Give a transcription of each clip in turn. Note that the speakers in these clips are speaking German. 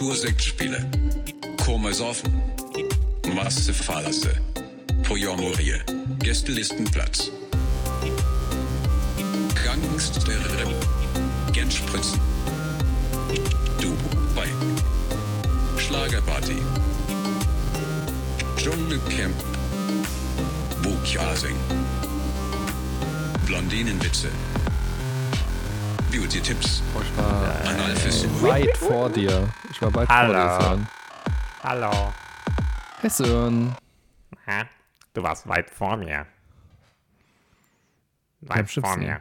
Kultursektspiele. Kommers offen. Masse Fallasse. Pojomorie. Gästelistenplatz. Gangster. Genspritzen. Dubai. Schlagerparty. Dschungelcamp. Buchjasing. Blondinenwitze. Beauty-Tipps. Analversuche. weit vor dir. Ich war weit Hallo. vor dir, Sören. Hallo. Hey Sören. Hä? Du warst weit vor mir. Weit vor Chipsen. mir.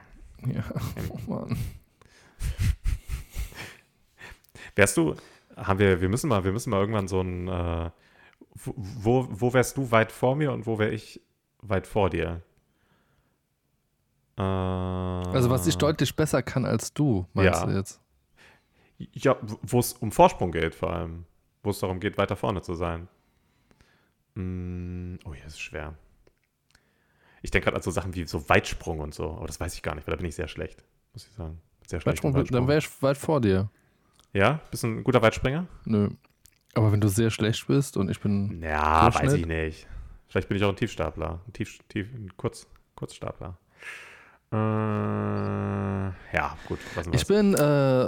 Ja, oh Mann. Wärst du, haben wir, wir müssen mal, wir müssen mal irgendwann so ein, äh, wo, wo wärst du weit vor mir und wo wäre ich weit vor dir? Äh, Also was ich deutlich besser kann als du, meinst Ja. du jetzt? Ja, wo es um Vorsprung geht vor allem. Wo es darum geht, weiter vorne zu sein. Mm, oh ja, das ist schwer. Ich denke gerade an so Sachen wie so Weitsprung und so, aber das weiß ich gar nicht, weil da bin ich sehr schlecht, muss ich sagen. Sehr schlecht. im Weitsprung, dann wäre ich weit vor dir. Ja? Bist du ein guter Weitspringer? Nö. Aber wenn du sehr schlecht bist und ich bin. Ja, weiß ich nicht. Vielleicht bin ich auch ein Tiefstapler. Ein, Tief, tief, ein Kurz, Kurzstapler. Äh, ja, gut. Ich bin, äh,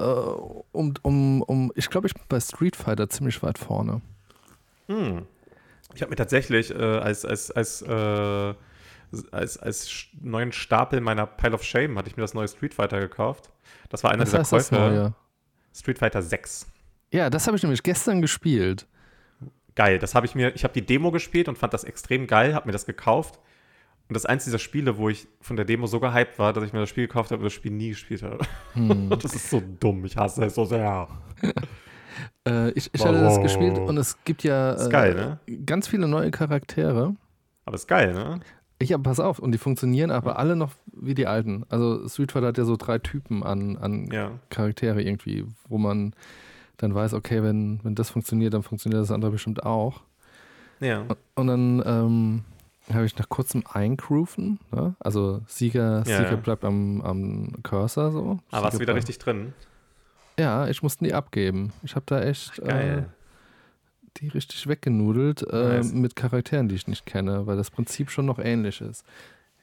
um, um, um, ich glaube, ich bin bei Street Fighter ziemlich weit vorne. Hm. Ich habe mir tatsächlich äh, als, als, als, äh, als, als neuen Stapel meiner Pile of Shame hatte ich mir das neue Street Fighter gekauft. Das war einer Was dieser Käufe. Neue? Street Fighter 6. Ja, das habe ich nämlich gestern gespielt. Geil, das habe ich mir, ich habe die Demo gespielt und fand das extrem geil, habe mir das gekauft. Und das ist eins dieser Spiele, wo ich von der Demo so gehypt war, dass ich mir das Spiel gekauft habe und das Spiel nie gespielt habe. Hm. Das ist so dumm, ich hasse es so sehr. Äh, ich ich hatte das gespielt und es gibt ja äh, geil, ne? ganz viele neue Charaktere. Aber ist geil, ne? Ich aber pass auf, und die funktionieren aber alle noch wie die alten. Also Street Fighter hat ja so drei Typen an, an Ja. Charaktere irgendwie, wo man dann weiß, okay, wenn, wenn das funktioniert, dann funktioniert das andere bestimmt auch. Ja. Und dann ähm, habe ich nach kurzem eingrooven, ne? also Sieger, Ja, Sieger ja. bleibt am, am Cursor so. Aber warst du wieder richtig drin? Ja, ich musste die abgeben. Ich habe da echt äh, Geil. die richtig weggenudelt äh, Nice. mit Charakteren, die ich nicht kenne, weil das Prinzip schon noch ähnlich ist.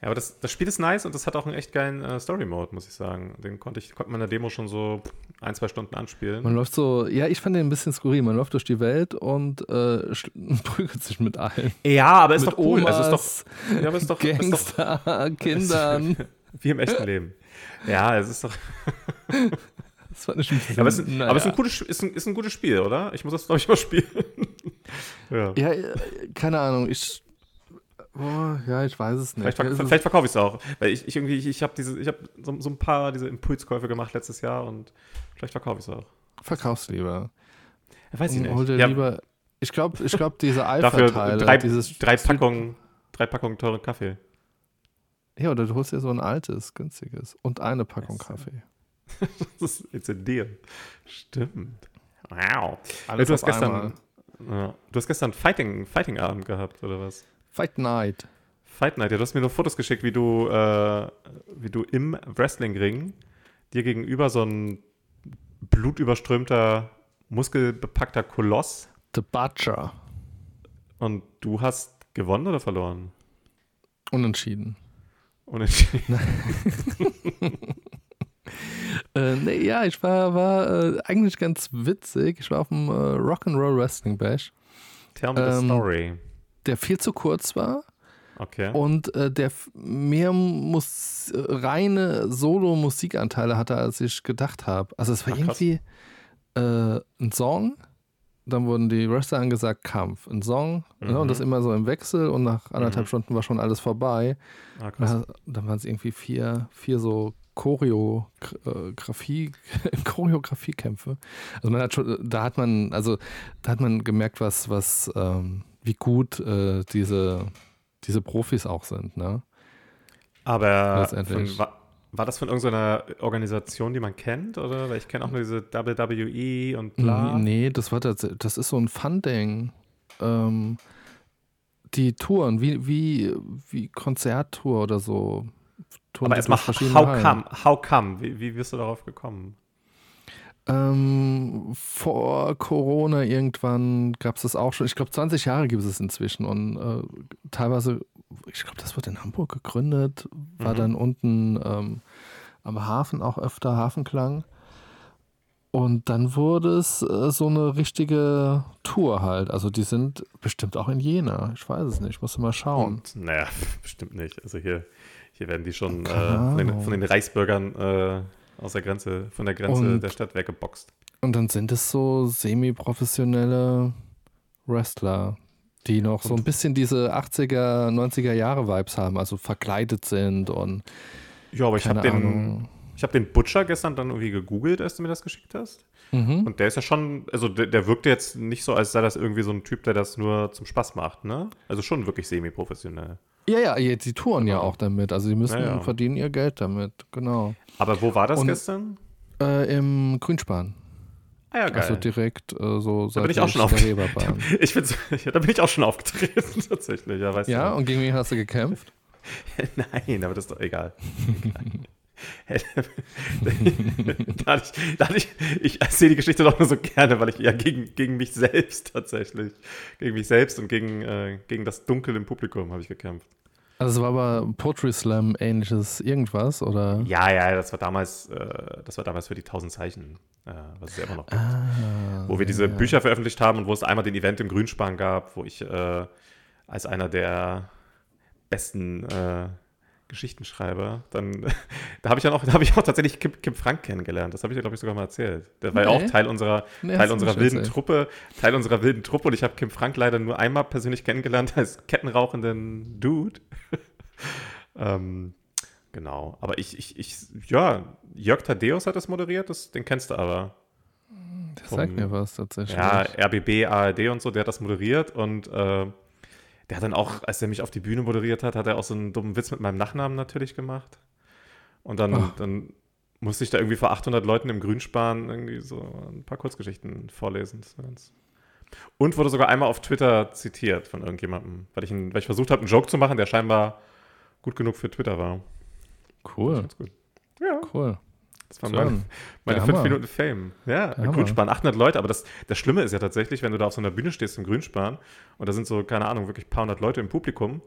Ja, aber das, das Spiel ist nice und das hat auch einen echt geilen äh, Story-Mode, muss ich sagen. Den konnte ich konnte man in der Demo schon so ein, zwei Stunden anspielen. Man läuft so, ja, ich fand den ein bisschen skurril. Man läuft durch die Welt und äh, prügelt sich mit allen. ja, aber ist mit doch cool. Omas, Also ist doch, ja, aber ist doch, ist doch Gangster, Kindern. wie im echten Leben. Ja, es ist doch. Das fand ich ein bisschen, Ja, aber es ist, ein, naja. aber es ist, ein gutes, ist, ein, ist ein gutes Spiel, oder? Ich muss das, glaube ich, mal spielen. ja. Ja, äh, keine Ahnung, ich. Oh, ja, ich weiß es nicht. Vielleicht, verk ist- vielleicht verkaufe ich es auch. Weil ich, ich irgendwie, ich, ich habe diese, ich habe so, so ein paar diese Impulskäufe gemacht letztes Jahr und vielleicht verkaufe ich es auch. Verkauf's lieber. Ja, weiß ich nicht. Hol dir Ja, lieber. Ich glaube, ich glaub, diese Alpha-Teile, drei, dieses. drei Packungen, drei Packungen teuren Kaffee. Ja, oder du holst dir so ein altes, günstiges. Und eine Packung so. Kaffee. Das ist jetzt in dir. Stimmt. Wow. Alles du hast gestern, ja, du hast gestern Fighting, Fighting Abend gehabt oder was? Fight Night. Fight Night. Ja, du hast mir nur Fotos geschickt, wie du, äh, wie du im Wrestling-Ring dir gegenüber so ein blutüberströmter, muskelbepackter Koloss The Butcher. und du hast gewonnen oder verloren? Unentschieden. Unentschieden. Äh, nee, ja, ich war, war äh, eigentlich ganz witzig. Ich war auf dem äh, Rock'n'Roll Wrestling Bash, Tell me the Ähm, story. Der viel zu kurz war Okay. und äh, der mehr Mus äh, reine Solo-Musikanteile hatte, als ich gedacht habe. Also es war Ach, irgendwie äh, ein Song, dann wurden die Wrestler angesagt, Kampf. Ein Song, ne, und das Mhm. immer so im Wechsel und nach anderthalb Mhm. Stunden war schon alles vorbei. Ah, krass. Da, dann waren es irgendwie vier, vier so Choreografie, Choreografiekämpfe. Also man hat schon, da hat man, also da hat man gemerkt, was, was, ähm, wie gut äh, diese, diese Profis auch sind, ne? Aber von, war, war das von irgendeiner Organisation, die man kennt? Oder? Weil ich kenne auch nur diese WWE und bla. Nee, das war das, das ist so ein Fun-Ding. Ähm, die Touren, wie, wie, wie Konzerttour oder so. Touren Aber erstmal, how Hallen. come? How come? Wie, wie bist du darauf gekommen? Ähm, vor Corona irgendwann gab es das auch schon. Ich glaube, 20 Jahre gibt es inzwischen und äh, teilweise, ich glaube, das wurde in Hamburg gegründet, war Mhm. dann unten ähm, am Hafen auch öfter Hafenklang. Und dann wurde es äh, so eine richtige Tour halt. Also die sind bestimmt auch in Jena. Ich weiß es nicht, musst du mal schauen. Naja, bestimmt nicht. Also hier, hier werden die schon äh, von, den, von den Reichsbürgern äh, aus der Grenze, von der Grenze Und- der Stadt weggeboxt. Und dann sind es so semi-professionelle Wrestler, die noch so ein bisschen diese 80er, 90er Jahre Vibes haben, also verkleidet sind und Ja, aber ich habe den, ich hab den Butcher gestern dann irgendwie gegoogelt, als du mir das geschickt hast. Mhm. Und der ist ja schon, also der, der wirkte jetzt nicht so, als sei das irgendwie so ein Typ, der das nur zum Spaß macht, ne? Also schon wirklich semi-professionell. Ja, ja, jetzt die touren ja Genau. auch damit. Also die müssen Ja, ja. verdienen ihr Geld damit, genau. Aber wo war das Und- gestern? Äh, Im Grünspan. Ah ja, geil. Also direkt äh, so da bin ich auch schon auf. der Reeperbahn. ich ja, da bin ich auch schon aufgetreten, tatsächlich. Ja, weißt ja, du. und gegen wen hast du gekämpft? Nein, aber das ist doch egal. da hatte ich, da hatte ich, ich erzähle die Geschichte doch nur so gerne, weil ich ja gegen, gegen mich selbst tatsächlich, gegen mich selbst und gegen, äh, gegen das Dunkel im Publikum habe ich gekämpft. Also es war aber Poetry Slam ähnliches irgendwas, oder? Ja, ja, das war damals, äh, das war damals für die 1000 Zeichen, äh, was es ja immer noch gibt. Ah, wo wir diese ja. Bücher veröffentlicht haben und wo es einmal den Event im Grünspan gab, wo ich äh, als einer der besten äh, Geschichtenschreiber, dann da habe ich dann auch, da habe ich auch tatsächlich Kim, Kim Frank kennengelernt. Das habe ich dir, glaube ich, sogar mal erzählt. Der war ja Nee. auch Teil unserer, Nee, Teil unserer wilden erzählt. Truppe, Teil unserer wilden Truppe und ich habe Kim Frank leider nur einmal persönlich kennengelernt als kettenrauchenden Dude. ähm, genau. Aber ich, ich, ich, ja, Jörg Thaddeus hat das moderiert, das, den kennst du aber. Das sagt vom- mir was tatsächlich. Ja, RBB, ARD und so, der hat das moderiert und äh, der hat dann auch, als er mich auf die Bühne moderiert hat, hat er auch so einen dummen Witz mit meinem Nachnamen natürlich gemacht. Und dann, Ach. dann musste ich da irgendwie vor 800 Leuten im Grünspan irgendwie so ein paar Kurzgeschichten vorlesen. Und wurde sogar einmal auf Twitter zitiert von irgendjemandem, weil ich, einen, weil ich versucht habe, einen Joke zu machen, der scheinbar gut genug für Twitter war. cool, gut. Ja, cool. Das war So, meine, meine fünf. Minuten Fame. Ja, Der Hammer. Grünspan, 800 Leute. Aber das, das Schlimme ist ja tatsächlich, wenn du da auf so einer Bühne stehst im Grünspan und da sind so, keine Ahnung, wirklich ein paar hundert Leute im Publikum.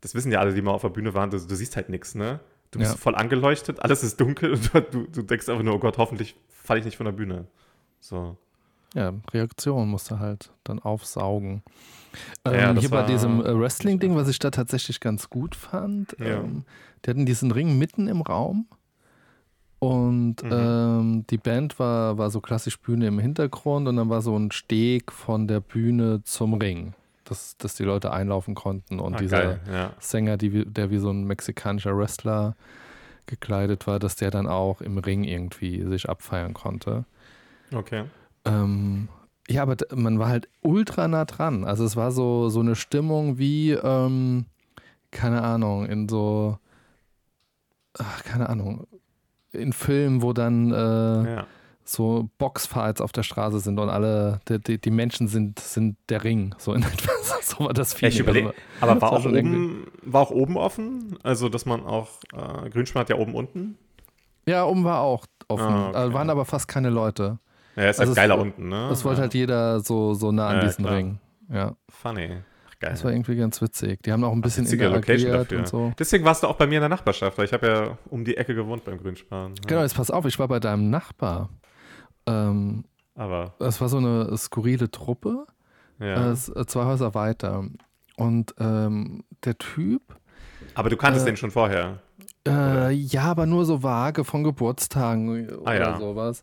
Das wissen ja alle, die mal auf der Bühne waren. Du, du siehst halt nichts, ne? Du bist Ja. voll angeleuchtet, alles ist dunkel und du, du, denkst einfach nur, oh Gott, hoffentlich falle ich nicht von der Bühne. So. Ja, Reaktion musst du halt dann aufsaugen. Ähm, hier bei diesem äh, Wrestling-Ding, was ich da tatsächlich ganz gut fand, Ja. ähm, die hatten diesen Ring mitten im Raum und Mhm. ähm, die Band war, war so klassisch Bühne im Hintergrund und dann war so ein Steg von der Bühne zum Ring, dass, dass die Leute einlaufen konnten und Ah, dieser geil, ja. Sänger, die, der wie so ein mexikanischer Wrestler gekleidet war, dass der dann auch im Ring irgendwie sich abfeiern konnte. Okay. Ähm, ja, aber man war halt ultra nah dran. Also es war so, so eine Stimmung wie, ähm, keine Ahnung, in so, ach, keine Ahnung, in Filmen, wo dann äh, Ja. so Boxfights auf der Straße sind und alle, die, die, die Menschen sind, sind der Ring. So in etwa, so war das Also, aber Das war war auch, oben, war auch oben offen? Also, dass man auch, äh, Grünspan hat ja oben unten. ja, oben war auch offen. Ah, okay. Äh, waren aber fast keine Leute. Ja, ist Also halt es- geiler unten, ne? Es wollte ja. halt jeder so, so nah an Ja, diesen klar. Ring. Ja, Funny. Geil. das war irgendwie ganz witzig. Die haben auch ein bisschen witzige Location dafür. und so. Deswegen warst du auch bei mir in der Nachbarschaft, weil ich habe ja um die Ecke gewohnt beim Grünspan. Ja. Genau, jetzt pass auf, ich war bei deinem Nachbar. Ähm, Aber, das war so eine skurrile Truppe, ja. äh, äh, zwei Häuser weiter. Und ähm, der Typ, Aber du kanntest äh, den schon vorher. äh, ja, aber nur so vage von Geburtstagen oder Ah, ja. sowas.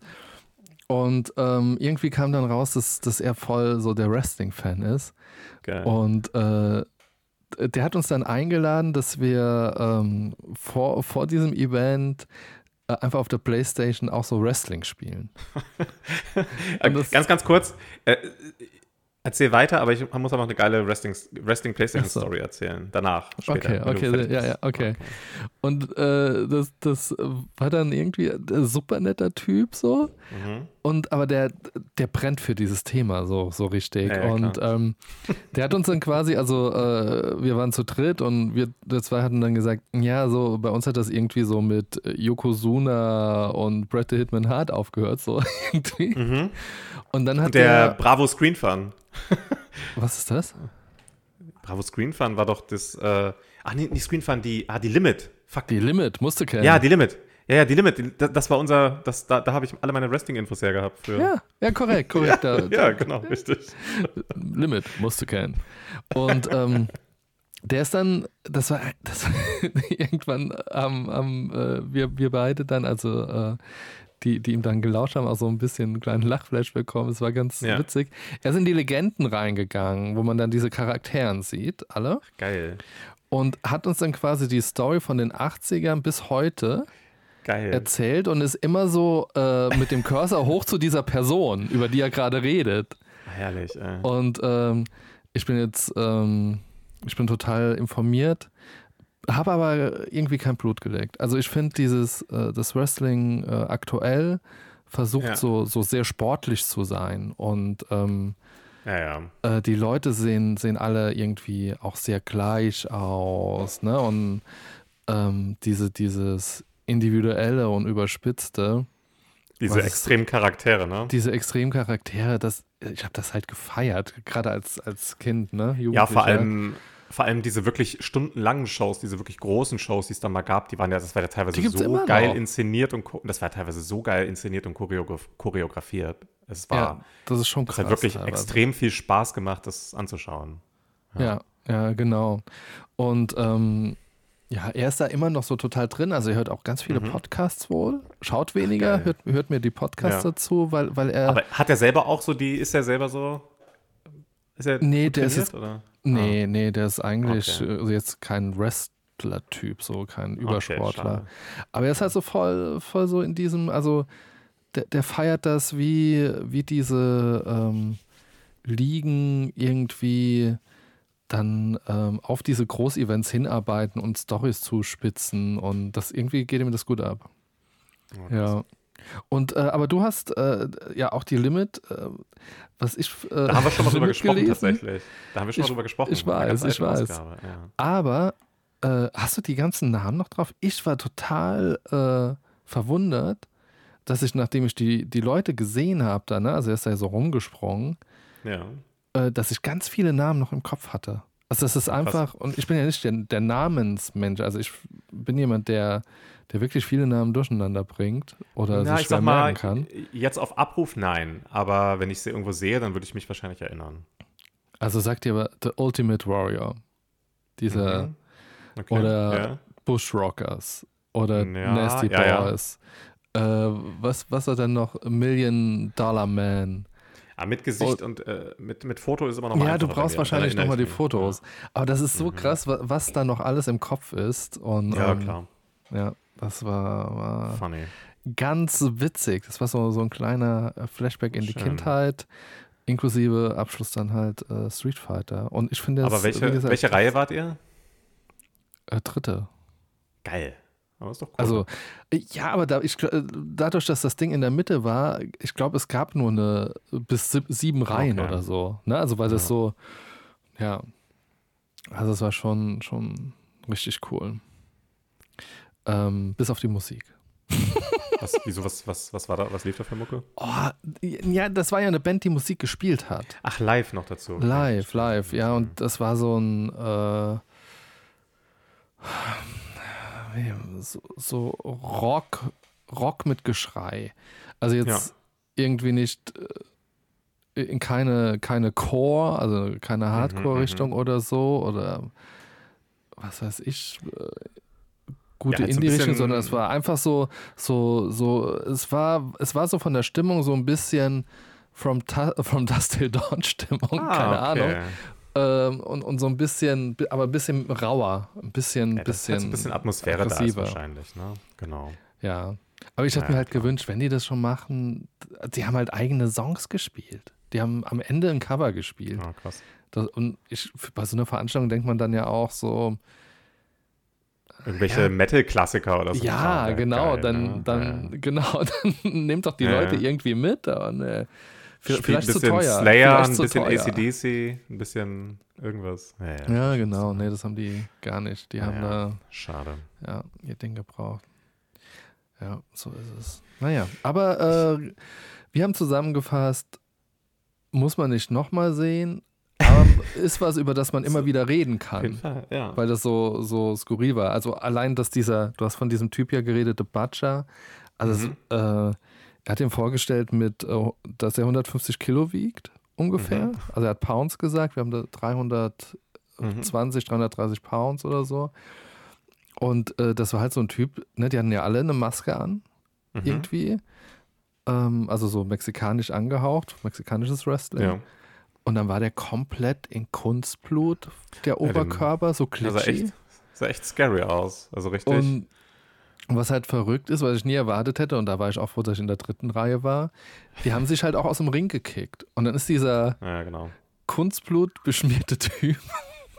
Und ähm, irgendwie kam dann raus, dass, dass er voll so der Wrestling-Fan ist. Geil. Und äh, der hat uns dann eingeladen, dass wir ähm, vor, vor diesem Event äh, einfach auf der Playstation auch so Wrestling spielen. Ganz, ganz kurz. Äh, Erzähl weiter, aber ich muss aber noch eine geile Wrestling, Wrestling PlayStation so. Story erzählen. Danach. Später, Okay, okay, ja, ja, okay. Und äh, das, das war dann irgendwie ein super netter Typ so. Mhm. Und aber der, der brennt für dieses Thema so, so richtig. Ja, ja, und ähm, der hat uns dann quasi, also äh, wir waren zu dritt und wir wir zwei hatten dann gesagt, ja, so bei uns hat das irgendwie so mit Yokozuna und Bret the Hitman Hart aufgehört, so irgendwie. Mhm. Und dann hat Der der, Bravo Screen Fun. was ist das? Bravo Screen Fun war doch das. Äh, ach nee, nicht Screen Fun, die. Ah, die Limit. Fuck. Die Limit, musste kennen. ja, die Limit. Ja, ja, die Limit. Das, das war unser. Das, da da habe ich alle meine Wrestling-Infos her gehabt. Für. ja, ja, korrekt, korrekt. da, ja, genau, richtig. Limit musste kennen. Und ähm, der ist dann, das war, das war irgendwann am, am äh, wir, wir beide dann, also äh, die, die ihm dann gelauscht haben, auch so ein bisschen einen kleinen Lachflash bekommen. Es war ganz Ja. witzig. Er ist in die Legenden reingegangen, wo man dann diese Charakteren sieht, alle. Geil. Und hat uns dann quasi die Story von den 80ern bis heute Geil. erzählt und ist immer so äh, mit dem Cursor hoch zu dieser Person, über die er gerade redet. Herrlich, ey. Und ähm, ich bin jetzt, ähm, ich bin total informiert, habe aber irgendwie kein Blut geleckt. Also ich finde dieses, äh, das Wrestling äh, aktuell versucht Ja. so, so sehr sportlich zu sein und ähm, Ja, ja. äh, die Leute sehen, sehen alle irgendwie auch sehr gleich aus, ne? Und ähm, diese, dieses individuelle und überspitzte, Diese Was- extremen Charaktere, ne? diese Extremcharaktere, das, ich habe das halt gefeiert, gerade als, als Kind, ne? Ja, vor allem, vor allem diese wirklich stundenlangen Shows, diese wirklich großen Shows, die es da mal gab, die waren ja, das war ja teilweise so geil noch. inszeniert und das war teilweise so geil inszeniert und choreograf choreografiert. Es war, Ja, das ist schon es krass. hat wirklich teilweise. extrem viel Spaß gemacht, das anzuschauen. Ja, ja, genau. Und ähm, ja, er ist da immer noch so total drin. Also er hört auch ganz viele Podcasts wohl, schaut weniger, hört, hört mir die Podcasts Ja. dazu, weil, weil er. Aber hat er selber auch so die, ist er selber so? Ist er Nee, der ist jetzt- oder? Nee, nee, der ist eigentlich Okay. äh, jetzt kein Wrestler-Typ, so kein Okay, Übersportler. schade. Aber er ist halt so voll, voll so in diesem, also der, der feiert das, wie, wie diese ähm, Ligen irgendwie dann ähm, auf diese Großevents hinarbeiten und Stories zuspitzen und das irgendwie geht ihm das gut ab. Oh, Ja. Und äh, aber du hast äh, ja auch die Limit, äh, was ich äh, Da haben wir schon mal drüber gesprochen, gelesen. tatsächlich. Da haben wir schon mal drüber gesprochen. ich weiß, ich weiß. Ausgabe, Ja. Aber äh, hast du die ganzen Namen noch drauf? Ich war total äh, verwundert, dass ich, nachdem ich die, die Leute gesehen habe, da, ne, also er ist da ja so rumgesprungen, ja. dass ich ganz viele Namen noch im Kopf hatte. Also das ist einfach, und ich bin ja nicht der, der Namensmensch, also ich bin jemand, der, der wirklich viele Namen durcheinander bringt oder Ja, sich ich schwer mal, merken kann. jetzt auf Abruf nein, aber wenn ich sie irgendwo sehe, dann würde ich mich wahrscheinlich erinnern. Also sagt ihr aber The Ultimate Warrior, dieser Mhm. Okay. oder ja. Bushrockers oder Ja, Nasty ja, ja. Boys. Äh, was, was hat denn noch? Million Dollar Man. Ah, mit Gesicht und äh, mit, mit Foto ist immer noch mal Oh. Ja, du brauchst wahrscheinlich nochmal die. Fotos. Aber das ist so Mhm. krass, wa- was da noch alles im Kopf ist. Und, Ja, ja ähm, klar. Ja, das war, war Funny. ganz witzig. Das war so, so ein kleiner äh, Flashback in die Schön. Kindheit. Inklusive Abschluss dann halt äh, Street Fighter. Und ich finde das, Aber welche, gesagt, welche Reihe wart ihr? Äh, dritte. Geil. Aber ist doch cool. Also, äh, ja, aber da, ich, äh, dadurch, dass das Ding in der Mitte war, ich glaube, es gab nur eine bis sieb- sieben Reihen Okay. oder so. Ne? Also, weil das Ja. so, ja. Also, es war schon, schon richtig cool. Ähm, bis auf die Musik. was, wieso, was, was, was war da? Was lief da für Mucke? Oh, ja, das war ja eine Band, die Musik gespielt hat. Ach, live noch dazu. Live, live, ja. Und das war so ein äh, so, so Rock, Rock mit Geschrei. Also jetzt irgendwie nicht äh, in keine, keine Core, also keine Hardcore-Richtung mhm. oder so oder was weiß ich, äh, gute Ja, halt Indie-Richtung, sondern es war einfach so, so, so, es war, es war so von der Stimmung so ein bisschen From, Ta from Dust Till Dawn Stimmung, Ah, keine okay. Ahnung. Ähm, und, und so ein bisschen, bi- aber ein bisschen rauer, ein bisschen, Ja, bisschen, halt ein bisschen Atmosphäre da ist aggressiver. wahrscheinlich, ne? Genau. Ja. Aber ich hätte Ja, mir halt klar. gewünscht, wenn die das schon machen, die haben halt eigene Songs gespielt. Die haben am Ende ein Cover gespielt. Ah, krass. Das, und ich, bei so einer Veranstaltung denkt man dann ja auch so, Irgendwelche Ja. Metal-Klassiker oder so. ja, genau, geil, dann, ne? dann, Ja. genau, dann nehmt doch die Ja, Leute irgendwie mit. Und, äh, vielleicht ein zu bisschen teuer. Slayer, ein zu bisschen. ACDC, ein bisschen irgendwas. Ja, genau, nee, das haben die gar nicht. Die haben da Schade. ja, ihr Ding gebraucht. Ja, so ist es. Naja, aber äh, wir haben zusammengefasst, muss man nicht nochmal sehen, aber ist was, über das man immer wieder reden kann. Fall, ja. Weil das so, so skurril war. Also allein, dass dieser, du hast von diesem Typ ja geredet, The Butcher, also Mhm. äh, er hat ihm vorgestellt, mit, äh, dass er 150 Kilo wiegt, ungefähr. Mhm. Also er hat Pounds gesagt, wir haben da 320, 330 Pounds oder so. Und äh, das war halt so ein Typ, ne, die hatten ja alle eine Maske an, Mhm. irgendwie. Ähm, also so mexikanisch angehaucht, mexikanisches Wrestling. Ja. Und dann war der komplett in Kunstblut, der Oberkörper, so Das sah klitschig. echt, sah echt scary aus. Also richtig. Und was halt verrückt ist, was ich nie erwartet hätte, und da war ich auch froh, dass ich in der dritten Reihe war, die haben sich halt auch aus dem Ring gekickt. Und dann ist dieser ja, genau. Kunstblut beschmierte Typ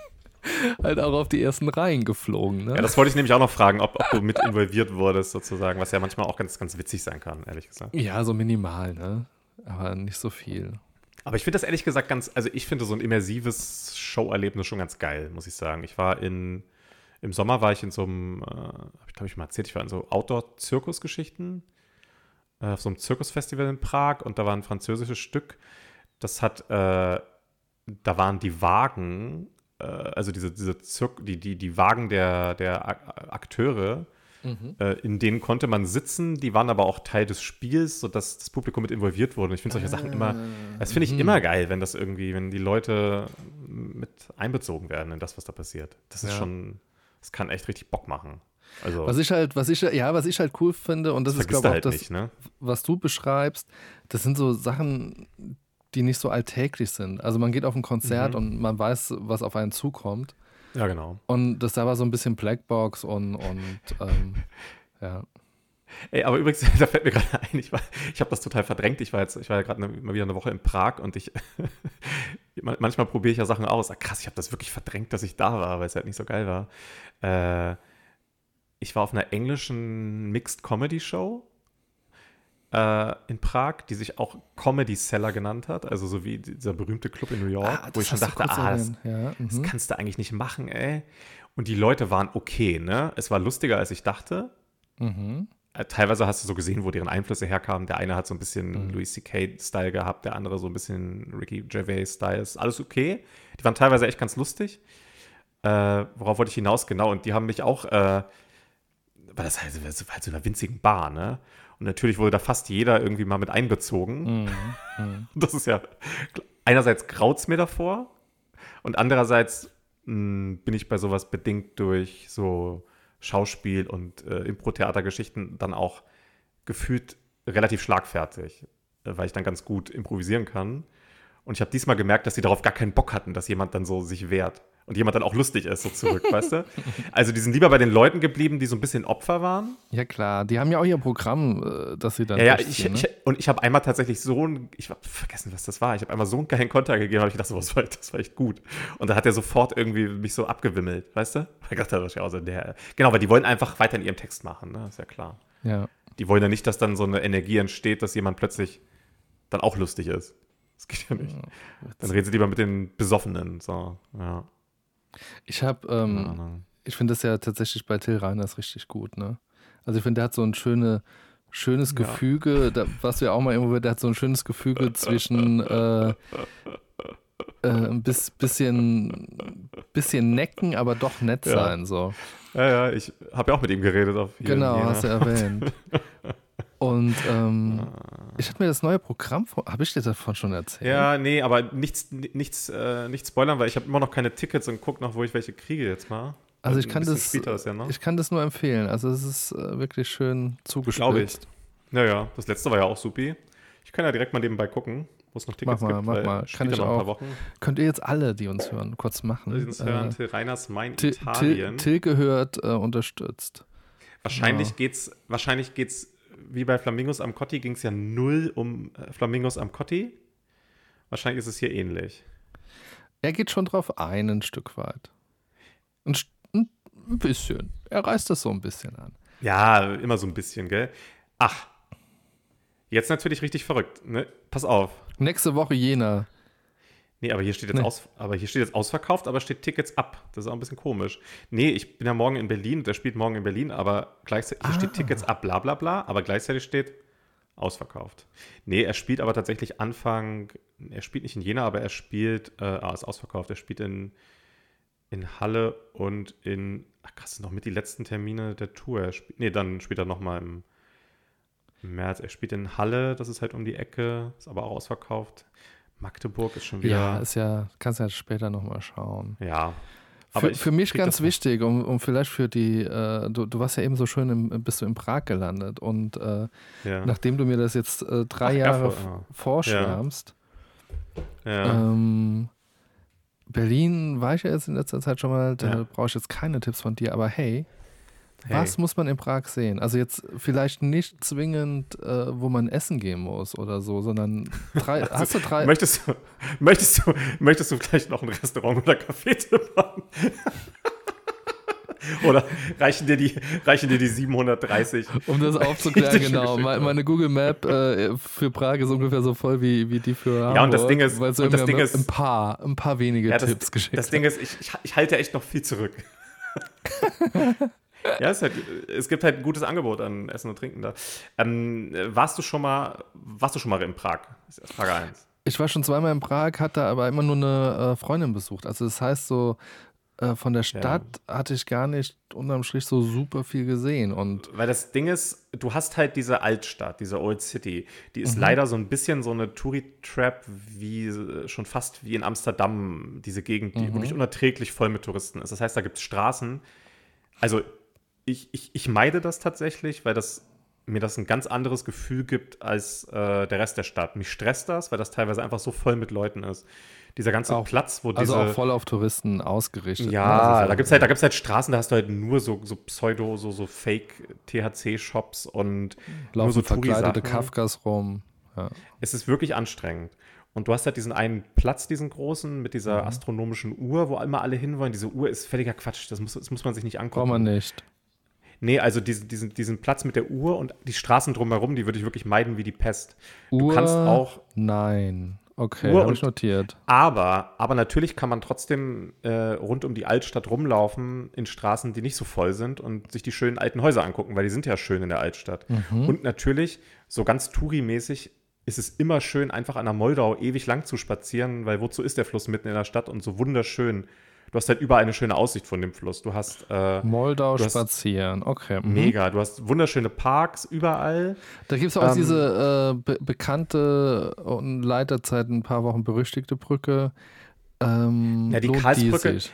halt auch auf die ersten Reihen geflogen. Ne? Ja, das wollte ich nämlich auch noch fragen, ob, ob du mit involviert wurdest, sozusagen, was ja manchmal auch ganz, ganz witzig sein kann, ehrlich gesagt. ja, so minimal, ne? Aber nicht so viel. Aber ich finde das ehrlich gesagt ganz, also ich finde so ein immersives Showerlebnis schon ganz geil, muss ich sagen. Ich war in, im Sommer war ich in so einem, äh, habe ich glaube ich mal erzählt, ich war in so Outdoor-Zirkusgeschichten, äh, auf so einem Zirkusfestival in Prag und da war ein französisches Stück, das hat, äh, da waren die Wagen, äh, also diese, diese Zirk die, die, die Wagen der, der Ak- Akteure, äh, in denen konnte man sitzen, die waren aber auch Teil des Spiels, sodass das Publikum mit involviert wurde. Und ich finde solche Sachen immer, das finde ich immer geil, wenn das irgendwie, wenn die Leute mit einbezogen werden in das, was da passiert. Das ist Ja. schon, das kann echt richtig Bock machen. Also, Was ich halt, was ich, ja, was ich halt cool finde, und das, ist, vergisst glaube ich, halt das, nicht, ne? was du beschreibst, das sind so Sachen, die nicht so alltäglich sind. Also man geht auf ein Konzert Mhm. und man weiß, was auf einen zukommt. Ja, genau. Und das da war so ein bisschen Blackbox und, und ähm, ja. Ey, aber übrigens, da fällt mir gerade ein, ich, war- ich habe das total verdrängt. Ich war jetzt, ich war ja gerade ne- mal wieder eine Woche in Prag und ich man- manchmal probiere ich ja Sachen aus. Ah, krass, ich habe das wirklich verdrängt, dass ich da war, weil es halt nicht so geil war. Äh, ich war auf einer englischen Mixed Comedy Show äh, in Prag, die sich auch Comedy Cellar genannt hat, also so wie dieser berühmte Club in New York, Ah, wo das ich schon dachte, ah, das, ja, das mhm. kannst du eigentlich nicht machen, ey. Und die Leute waren okay, ne? Es war lustiger, als ich dachte. Mhm. Äh, Teilweise hast du so gesehen, wo deren Einflüsse herkamen. Der eine hat so ein bisschen Mhm. Louis C.K.-Style gehabt, der andere so ein bisschen Ricky Gervais-Style. Ist alles okay. Die waren teilweise echt ganz lustig. Äh, worauf wollte ich hinaus? Genau. Und die haben mich auch, äh, weil das halt, das war halt so einer winzigen Bar, ne? Und natürlich wurde da fast jeder irgendwie mal mit einbezogen. Mhm. Mhm. Das ist ja, einerseits graut's mir davor und andererseits mh, bin ich bei sowas bedingt durch so Schauspiel und äh, Impro-Theatergeschichten dann auch gefühlt relativ schlagfertig, äh, weil ich dann ganz gut improvisieren kann. Und ich habe diesmal gemerkt, dass sie darauf gar keinen Bock hatten, dass jemand dann so sich wehrt und jemand dann auch lustig ist, so zurück, weißt du? Also die sind lieber bei den Leuten geblieben, die so ein bisschen Opfer waren. Ja, klar. Die haben ja auch ihr Programm, äh, das sie dann. Ja, ja, ich, ne? ich, und ich habe einmal tatsächlich so ein, ich habe vergessen, was das war. Ich habe einmal so einen geilen Konter gegeben, habe ich gedacht, so, das, war, das war echt gut. Und dann hat er sofort irgendwie mich so abgewimmelt, weißt du? Ich dachte, das ja auch so der, genau, weil die wollen einfach weiter in ihrem Text machen, ne? Ist ja klar. ja. Die wollen ja nicht, dass dann so eine Energie entsteht, dass jemand plötzlich dann auch lustig ist. Das geht ja nicht. Dann reden sie lieber mit den Besoffenen. So, ja. Ich habe, ähm, ich finde das ja tatsächlich bei Till Reiners richtig gut, ne? Also ich finde, der hat so ein schöne, schönes Ja. Gefüge, da, was ja auch mal irgendwo, der hat so ein schönes Gefüge zwischen äh, äh, ein bis, bisschen, bisschen necken, aber doch nett Ja. sein, so. Ja, ja, ich habe ja auch mit ihm geredet. Auf Genau, hast du erwähnt. Und ähm, Ah. ich habe mir das neue Programm, vor- habe ich dir davon schon erzählt? Ja, nee, aber nichts, nichts, äh, nicht spoilern, weil ich habe immer noch keine Tickets und guck noch, wo ich welche kriege jetzt mal. Also ich kann das, ist ja noch. ich kann das nur empfehlen. Also es ist äh, wirklich schön zugespitzt. Glaube ich. Ja, ja, das letzte war ja auch supi. Ich kann ja direkt mal nebenbei gucken, wo es noch Tickets Mach mal, gibt. mach mal. Kann ich auch. Könnt ihr jetzt alle, die uns hören, kurz machen. Die uns hören, Äh, Till Reiners Mein Till, Till, Italien. Till gehört äh, unterstützt. wahrscheinlich Ja. geht's, wahrscheinlich geht's, wie bei Flamingos am Cotti, ging es ja null um äh, Flamingos am Cotti. Wahrscheinlich ist es hier ähnlich. Er geht schon drauf ein, ein Stück weit. Ein, ein bisschen. Er reißt das so ein bisschen an. Ja, immer so ein bisschen, gell? Ach, jetzt natürlich richtig verrückt. Ne? Pass auf. Nächste Woche Jena. Nee, aber hier steht jetzt Nee. aus, aber hier steht jetzt ausverkauft, aber steht Tickets ab. Das ist auch ein bisschen komisch. Nee, ich bin ja morgen in Berlin, der spielt morgen in Berlin, aber gleichzeitig hier steht Ah. Tickets ab, bla bla bla, aber gleichzeitig steht ausverkauft. Nee, er spielt aber tatsächlich Anfang, er spielt nicht in Jena, aber er spielt, äh, ah, ist ausverkauft, er spielt in, in Halle und in, ach krass, noch mit die letzten Termine der Tour. Er spielt, nee, dann spielt er nochmal im, im März. Er spielt in Halle, das ist halt um die Ecke, ist aber auch ausverkauft. Magdeburg ist schon wieder. Ja, ist ja, kannst ja später nochmal schauen. Ja. Aber Für, für mich ganz wichtig, um, um vielleicht für die, äh, du, du warst ja eben so schön, im, bist du in Prag gelandet und äh, Ja. nachdem du mir das jetzt äh, drei Ach, Jahre ah. vorschwärmst, ja. ähm, Berlin war ich ja jetzt in letzter Zeit schon mal, da Ja. brauche ich jetzt keine Tipps von dir, aber hey, Hey. was muss man in Prag sehen? Also jetzt vielleicht nicht zwingend, äh, wo man essen gehen muss oder so, sondern drei, hast du drei, Möchtest du, möchtest, du, möchtest du vielleicht noch ein Restaurant oder Café haben? oder reichen dir, die, reichen dir die 730? Um das aufzuklären, genau. Meine Google Map äh, für Prag ist ungefähr so voll wie, wie die für Hamburg. Ja, und das Ding ist- weil und das Ding ist- ein paar, ein paar wenige Ja, das, Tipps geschickt das Ding ist, ich, ich, ich halte echt noch viel zurück. Ja, es, halt, es gibt halt ein gutes Angebot an Essen und Trinken da. Ähm, warst du schon mal, warst du schon mal in Prag? Das ist Frage 1. Ich war schon zweimal in Prag, hatte aber immer nur eine äh, Freundin besucht. Also das heißt so, äh, von der Stadt hatte ich gar nicht unterm Strich so super viel gesehen. Und Weil das Ding ist, du hast halt diese Altstadt, diese Old City, die Mhm. ist leider so ein bisschen so eine Touri-Trap, wie äh, schon fast wie in Amsterdam, diese Gegend, die Mhm. wirklich unerträglich voll mit Touristen ist. Das heißt, da gibt es Straßen. Also ich, ich, ich meide das tatsächlich, weil das mir das ein ganz anderes Gefühl gibt als äh, der Rest der Stadt. Mich stresst das, weil das teilweise einfach so voll mit Leuten ist. Dieser ganze Auch- Platz, wo also diese auch voll auf Touristen ausgerichtet. ne? ja, Also so- da gibt es halt, da gibt's halt Straßen, da hast du halt nur so, so Pseudo, so, so Fake-THC-Shops und nur laufen so verkleidete. Kafkas rum. Ja. Es ist wirklich anstrengend. Und du hast halt diesen einen Platz, diesen großen, mit dieser Mhm. astronomischen Uhr, wo immer alle hinwollen. Diese Uhr ist völliger Quatsch, das muss, das muss man sich nicht angucken. Braucht man nicht. Nee, also diesen, diesen, diesen Platz mit der Uhr und die Straßen drumherum, die würde ich wirklich meiden wie die Pest. Du Uhr, kannst auch Nein. Okay, Uhr und- notiert. Aber, aber natürlich kann man trotzdem äh, rund um die Altstadt rumlaufen in Straßen, die nicht so voll sind und sich die schönen alten Häuser angucken, weil die sind ja schön in der Altstadt. Mhm. Und natürlich, so ganz Touri-mäßig, ist es immer schön, einfach an der Moldau ewig lang zu spazieren, weil wozu ist der Fluss mitten in der Stadt und so wunderschön. Du hast halt überall eine schöne Aussicht von dem Fluss. Du hast äh, Moldau du hast- spazieren. Okay. mhm. mega, du hast wunderschöne Parks überall. Da gibt es auch Ähm, diese äh, be bekannte und leider seit ein paar Wochen berüchtigte Brücke. Ähm, Ja, die Karlsbrücke-?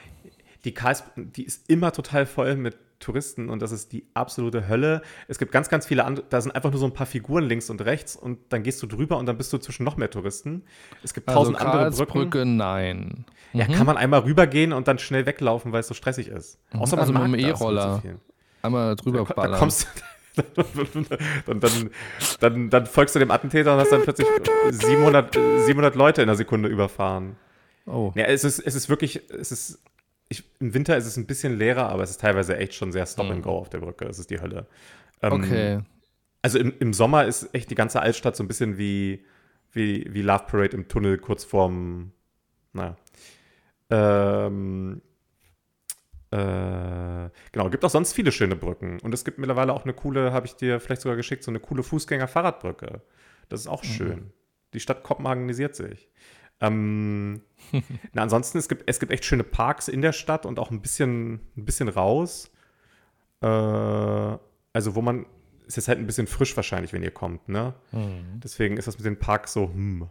Die Karls, die ist immer total voll mit Touristen und das ist die absolute Hölle. Es gibt ganz, ganz viele andere, da sind einfach nur so ein paar Figuren links und rechts und dann gehst du drüber und dann bist du zwischen noch mehr Touristen. Es gibt Also tausend andere Brücken. Karlsbrücke, nein. Ja, kann man einmal rübergehen und dann schnell weglaufen, weil es so stressig ist. Außer man Also mit mag dem E-Roller. so. Einmal drüber Da ballern. kommst dann, dann, dann, dann folgst du dem Attentäter und hast dann plötzlich 700, 700 Leute in einer Sekunde überfahren. oh. Ja, es ist, es ist wirklich, es ist, ich, im Winter ist es ein bisschen leerer, aber es ist teilweise echt schon sehr Stop and Go auf der Brücke. Es ist die Hölle. Ähm, Okay. Also im, im Sommer ist echt die ganze Altstadt so ein bisschen wie, wie, wie Love Parade im Tunnel kurz vorm, naja. Ähm, äh, genau, gibt auch sonst viele schöne Brücken. Und es gibt mittlerweile auch eine coole, habe ich dir vielleicht sogar geschickt, so eine coole Fußgänger-Fahrradbrücke. Das ist auch schön. Die Stadt Kopenhagenisiert sich. Ähm, na, ansonsten, es gibt, es gibt echt schöne Parks in der Stadt und auch ein bisschen, ein bisschen raus. Äh, also, wo man, es ist halt ein bisschen frisch wahrscheinlich, wenn ihr kommt, ne? Deswegen ist das mit den Parks so, hm.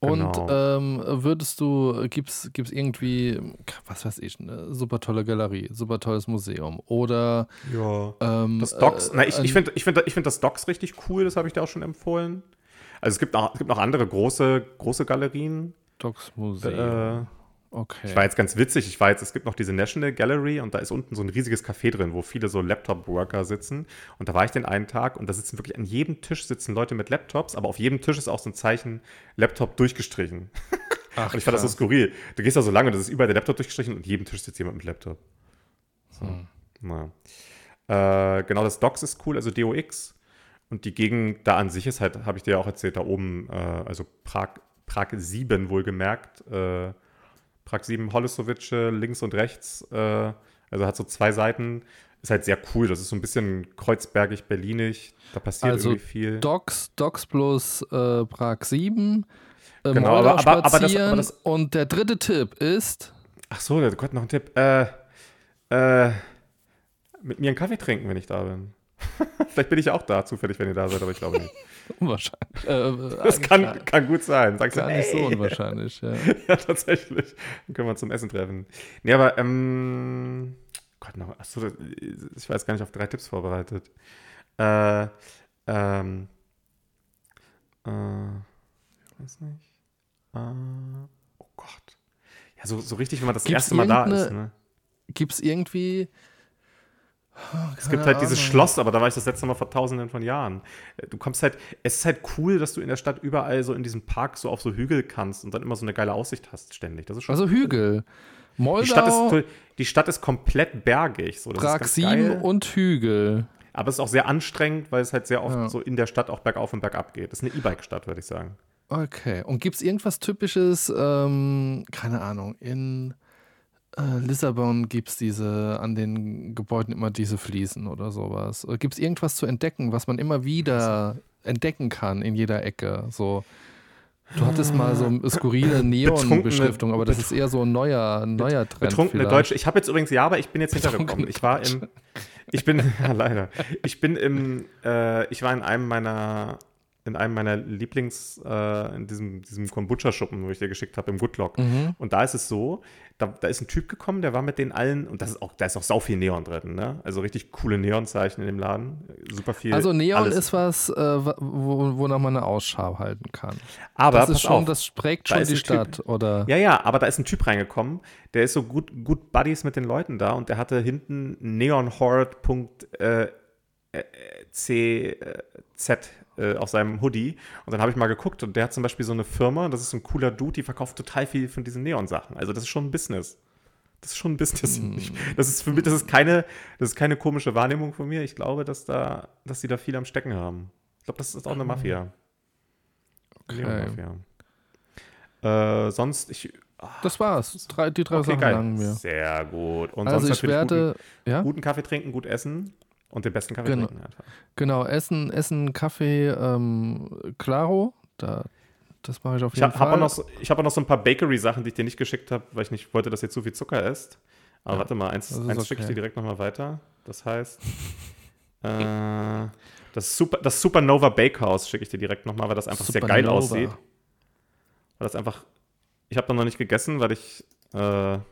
Und Genau. ähm, würdest du, gibt es irgendwie, was weiß ich, eine super tolle Galerie, super tolles Museum oder Ja. ähm, Das Docks, äh, na, ich, ein ich finde ich find, ich find das Docks richtig cool, das habe ich dir auch schon empfohlen. Also es gibt noch, es gibt noch andere große, große Galerien. Docks Museum. Äh, Okay. Ich war jetzt ganz witzig, ich war jetzt, es gibt noch diese National Gallery und da ist unten so ein riesiges Café drin, wo viele so Laptop-Worker sitzen. Und da war ich den einen Tag und da sitzen wirklich an jedem Tisch sitzen Leute mit Laptops, aber auf jedem Tisch ist auch so ein Zeichen Laptop durchgestrichen. Ach, und ich fand das so skurril. Du gehst da so lange und das ist überall der Laptop durchgestrichen und jedem Tisch sitzt jemand mit Laptop. So. Hm. Na. Äh, genau, das Docs ist cool, also DOX. Und die Gegend da an sich ist halt, habe ich dir ja auch erzählt, da oben, äh, also Prag, Prag 7 wohlgemerkt. Äh, Prag 7 Holosowice links und rechts. Äh, also hat so zwei Seiten. Ist halt sehr cool. Das ist so ein bisschen kreuzbergig, berlinig. Da passiert Also irgendwie viel. Docs, Docs plus äh, Prag 7. Äh, Genau, aber- aber- aber das- aber das- Und der dritte Tipp ist, Ach so, da Gott, noch ein Tipp. Äh, äh, mit mir einen Kaffee trinken, wenn ich da bin. Vielleicht bin ich auch da, zufällig, wenn ihr da seid, aber ich glaube nicht. unwahrscheinlich. Äh, Das eigentlich kann, gar, kann gut sein. Sagst gar du, nicht so unwahrscheinlich. Ja. ja, tatsächlich. Dann können wir uns zum Essen treffen. Nee, aber, ähm, Gott, noch, achso, das- ich weiß gar nicht, auf drei Tipps vorbereitet. Äh, ähm, äh, ich weiß nicht. Äh, oh Gott. Ja, so, so richtig, wenn man das Gibt's erste Mal da ist, ne? Gibt es irgendwie. Es gibt halt dieses Schloss, aber da war ich das letzte Mal vor tausenden von Jahren. Du kommst halt, es ist halt cool, dass du in der Stadt überall so in diesem Park so auf so Hügel kannst und dann immer so eine geile Aussicht hast ständig. Das ist schon Also Hügel. Moldau, Die Stadt, ist, die Stadt ist komplett bergig. So. Das ist Prag ganz 7 geil. und Hügel. Aber es ist auch sehr anstrengend, weil es halt sehr oft Ja. so in der Stadt auch bergauf und bergab geht. Das ist eine E-Bike-Stadt, würde ich sagen. Okay. Und gibt es irgendwas Typisches, ähm, keine Ahnung, in äh, Lissabon gibt es diese, an den Gebäuden immer diese Fliesen oder sowas. Gibt es irgendwas zu entdecken, was man immer wieder entdecken kann in jeder Ecke? So. Du hattest mal so eine skurrile Neon-Beschriftung, aber das ist eher so ein neuer, neuer Trend. Betrunkene vielleicht. Deutsche. Ich habe jetzt übrigens, ja, aber ich bin jetzt hintergekommen. Ich war im, ich bin, ja, leider. Ich bin im, äh, ich war in einem meiner, in einem meiner Lieblings, äh, in diesem, diesem Kombucha-Schuppen, wo ich dir geschickt habe, im Goodlock. Mhm. Und da ist es so, da, da ist ein Typ gekommen, der war mit den allen, und das ist auch, da ist auch sau viel Neon drin, ne? Also richtig coole Neonzeichen in dem Laden. Super viel. Also Neon alles. ist was, äh, wo, wonach man eine Ausschau halten kann. aber Das ist schon, auf. das prägt schon die ein Typ. Stadt, oder? Ja, ja, aber da ist ein Typ reingekommen, der ist so gut, gut Buddies mit den Leuten da und der hatte hinten neonhorde.cz äh, auf seinem Hoodie. Und dann habe ich mal geguckt und der hat zum Beispiel so eine Firma, das ist so ein cooler Dude, die verkauft total viel von diesen Neon-Sachen. Also das ist schon ein Business. Das ist schon ein Business. Ich, das ist für mich, das ist keine, das ist keine komische Wahrnehmung von mir. Ich glaube, dass da, dass sie da viel am Stecken haben. Ich glaube, das ist auch eine Mafia. Okay. Neon-Mafia. Äh, sonst, ich, Das war's. Drei, die drei Okay, Sachen geil. wir. Sehr gut. Und Also sonst ich natürlich werde, ja, guten, guten Kaffee trinken, gut essen und den besten Kaffee Genau. trinken einfach. genau, Essen, Essen, Kaffee, ähm, Claro, da, das mache ich auf Ich jeden habe hab Fall. auch, noch so- ich hab auch noch so ein paar Bakery-Sachen, die ich dir nicht geschickt habe, weil ich nicht wollte, dass ihr zu viel Zucker esst. Aber Ja, warte mal, eins, eins schicke ich okay. dir direkt nochmal weiter. Das heißt, äh, das, Super, das Supernova Bakehouse schicke ich dir direkt nochmal, weil das einfach sehr geil Supernova. aussieht. Weil das einfach, ich habe noch nicht gegessen, weil ich, äh, weil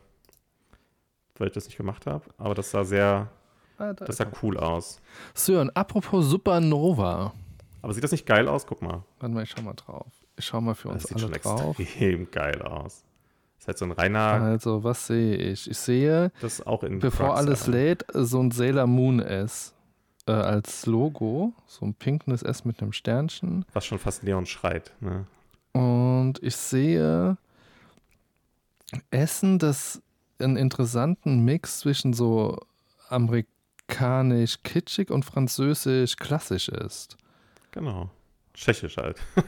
ich das nicht gemacht habe. Aber das sah sehr, Ah, da das sah cool aus. Sören, apropos Supernova. Aber sieht das nicht geil aus? Guck mal. Warte mal, ich schau mal drauf. Ich schau mal für Das uns sieht alle schon drauf. extrem geil aus. Das ist halt so ein reiner, Also, was sehe ich? Ich sehe, das ist auch in bevor Prags, alles Alter. lädt, so ein Sailor Moon S äh, als Logo. So ein pinkes S mit einem Sternchen. Was schon fast Leon schreit. Ne? Und ich sehe Essen, das einen interessanten Mix zwischen so amerikanisch kitschig und französisch klassisch ist. Genau. Tschechisch halt.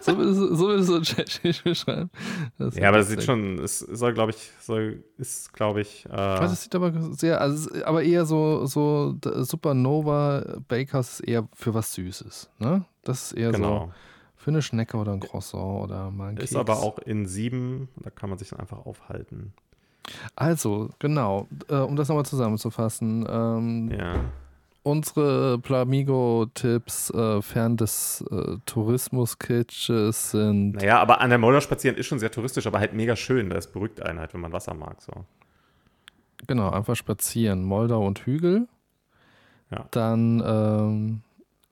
So würdest du so, würdest du tschechisch beschreiben. Das ja, aber das ist sieht schon, es soll, glaube ich, soll, ist, glaube ich, äh, Also das sieht aber sehr, also es- aber eher so, so Supernova Bakehouse ist eher für was Süßes. Ne? Das ist eher so genau. für eine Schnecke oder ein Croissant oder mal ein Ist Keks. aber auch in sieben, da kann man sich dann einfach aufhalten. Also, genau, äh, um das nochmal zusammenzufassen. Ähm, Ja. Unsere Plamigo-Tipps äh, fern des äh, Tourismus-Kitsches sind Naja, aber an der Moldau spazieren ist schon sehr touristisch, aber halt mega schön. Das beruhigt einen halt, wenn man Wasser mag. So. genau einfach spazieren. Moldau und Hügel. Ja. Dann ähm,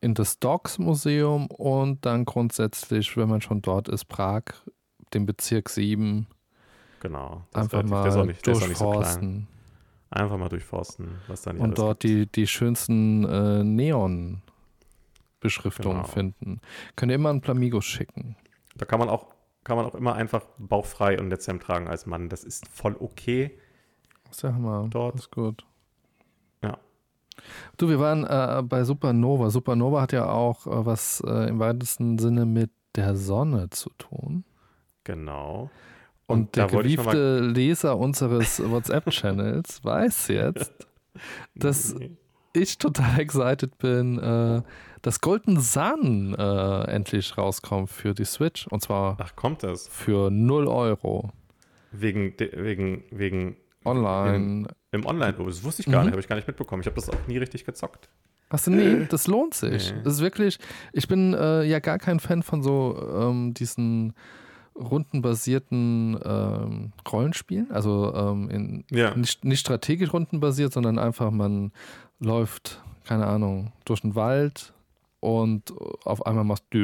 in das Docks Museum und dann grundsätzlich, wenn man schon dort ist, Prag den Bezirk 7 Genau. Einfach mal nicht, nicht so klein. durchforsten Einfach mal durchforsten, was da nicht und dort gibt. die, die schönsten äh, Neon-Beschriftungen Genau. finden. Könnt ihr immer einen Plamigo schicken. Da kann man auch, kann man auch immer einfach bauchfrei und Netzhemd tragen als Mann. Das ist voll okay. Sag mal, Dort. ist gut. Ja. Du, wir waren äh, bei Supernova. Supernova hat ja auch äh, was äh, im weitesten Sinne mit der Sonne zu tun. Genau. Und, der noch mal- geliebte Leser unseres WhatsApp-Channels weiß jetzt, dass ich total excited bin, äh, dass Golden Sun äh, endlich rauskommt für die Switch. Und zwar Ach, kommt das? für 0 Euro. Wegen, wegen, wegen Online. im Online. Oh, das wusste ich gar Mhm. nicht, habe ich gar nicht mitbekommen. Ich habe das auch nie richtig gezockt. Hast du nie? Das lohnt sich. Nee. Das ist wirklich, ich bin äh, ja gar kein Fan von so ähm, diesen rundenbasierten ähm, Rollenspielen. Also ähm, in, Ja. nicht, nicht strategisch rundenbasiert, sondern einfach man läuft, keine Ahnung, durch den Wald und auf einmal machst du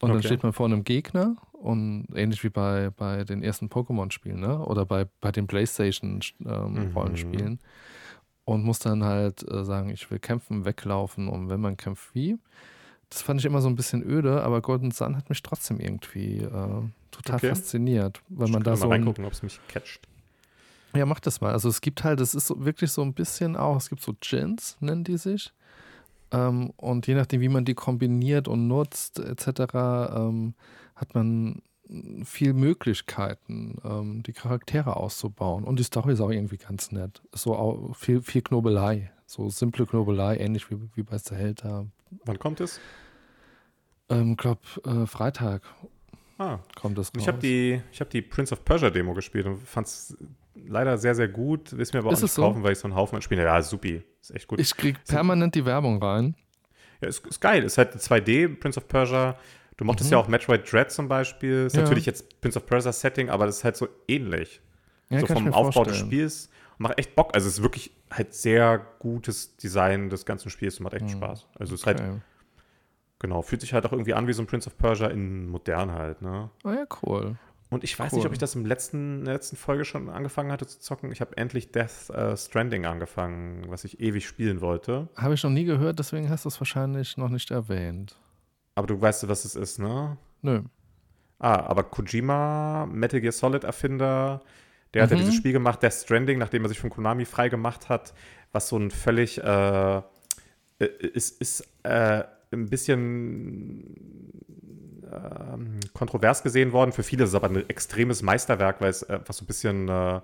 und dann Okay. steht man vor einem Gegner und ähnlich wie bei, bei den ersten Pokémon-Spielen, ne? Oder bei, bei den Mhm. Playstation-Rollenspielen. und muss dann halt äh, sagen, ich will kämpfen, weglaufen und wenn man kämpft, wie. Das fand ich immer so ein bisschen öde, aber Golden Sun hat mich trotzdem irgendwie äh, total Okay. fasziniert, weil man ich da kann so mal ein, reingucken, ob es mich catcht. ja, mach das mal. Also es gibt halt, es ist so, wirklich so ein bisschen auch, es gibt so Gins, nennen die sich. Ähm, und je nachdem, wie man die kombiniert und nutzt, etc., ähm, hat man viel Möglichkeiten, ähm, die Charaktere auszubauen. Und die Story ist auch irgendwie ganz nett. So auch viel, viel Knobelei. So simple Knobelei, ähnlich wie, wie bei Zelda. Wann kommt es? Ähm, glaub, äh, Freitag Ah, kommt das und ich habe raus. die, ich hab die Prince of Persia Demo gespielt und fand es leider sehr, sehr gut. Will es mir aber auch Ist nicht es so? kaufen, weil ich so einen Haufen an Spielen. Ja, supi. Ist echt gut. Ich krieg permanent die Werbung rein. Ja, ist, ist geil. Ist halt 2D, Prince of Persia. Du mochtest Mhm. ja auch Metroid Dread zum Beispiel. Ist Ja. natürlich jetzt Prince of Persia Setting, aber das ist halt so ähnlich. Ja, so ich vom Aufbau des vorstellen. Spiels. Und macht echt Bock. Also es ist wirklich halt sehr gutes Design des ganzen Spiels und macht echt Spaß. Also es ist halt, Mhm. Okay. Genau, fühlt sich halt auch irgendwie an wie so ein Prince of Persia in modern halt, ne? Oh ja, cool. Und ich weiß Cool. nicht, ob ich das im letzten, in der letzten Folge schon angefangen hatte zu zocken. Ich habe endlich Death äh, Stranding angefangen, was ich ewig spielen wollte. Habe ich noch nie gehört, deswegen hast du es wahrscheinlich noch nicht erwähnt. Aber du weißt, was es ist, ne? Nö. Ah, aber Kojima, Metal Gear Solid Erfinder, der hat ja Mhm. dieses Spiel gemacht, Death Stranding, nachdem er sich von Konami frei gemacht hat, was so ein völlig, äh, ist, ist äh, ein bisschen ähm, kontrovers gesehen worden. Für viele ist es aber ein extremes Meisterwerk, weil es einfach so ein bisschen, äh,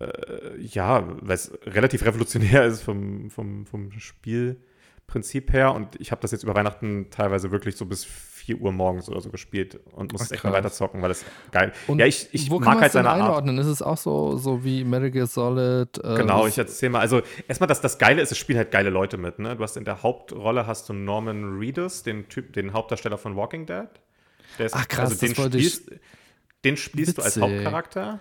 äh, ja, weil es relativ revolutionär ist vom, vom, vom Spielprinzip her. Und ich habe das jetzt über Weihnachten teilweise wirklich so bis 4 Uhr morgens oder so gespielt und muss Ach, echt mal weiter zocken, weil es geil Und Ja, ich, ich wo mag halt seine Art. einordnen? Ist es auch so, so wie Metal Gear Solid? Äh, Genau, ich erzähl mal. Also erstmal, das, das Geile ist, es spielen halt geile Leute mit. Ne? Du hast in der Hauptrolle hast du Norman Reedus, den Typ, den Hauptdarsteller von Walking Dead. Der ist, Ach, krass, also den das wollte ich- spielst, den spielst du als Witzig. Hauptcharakter.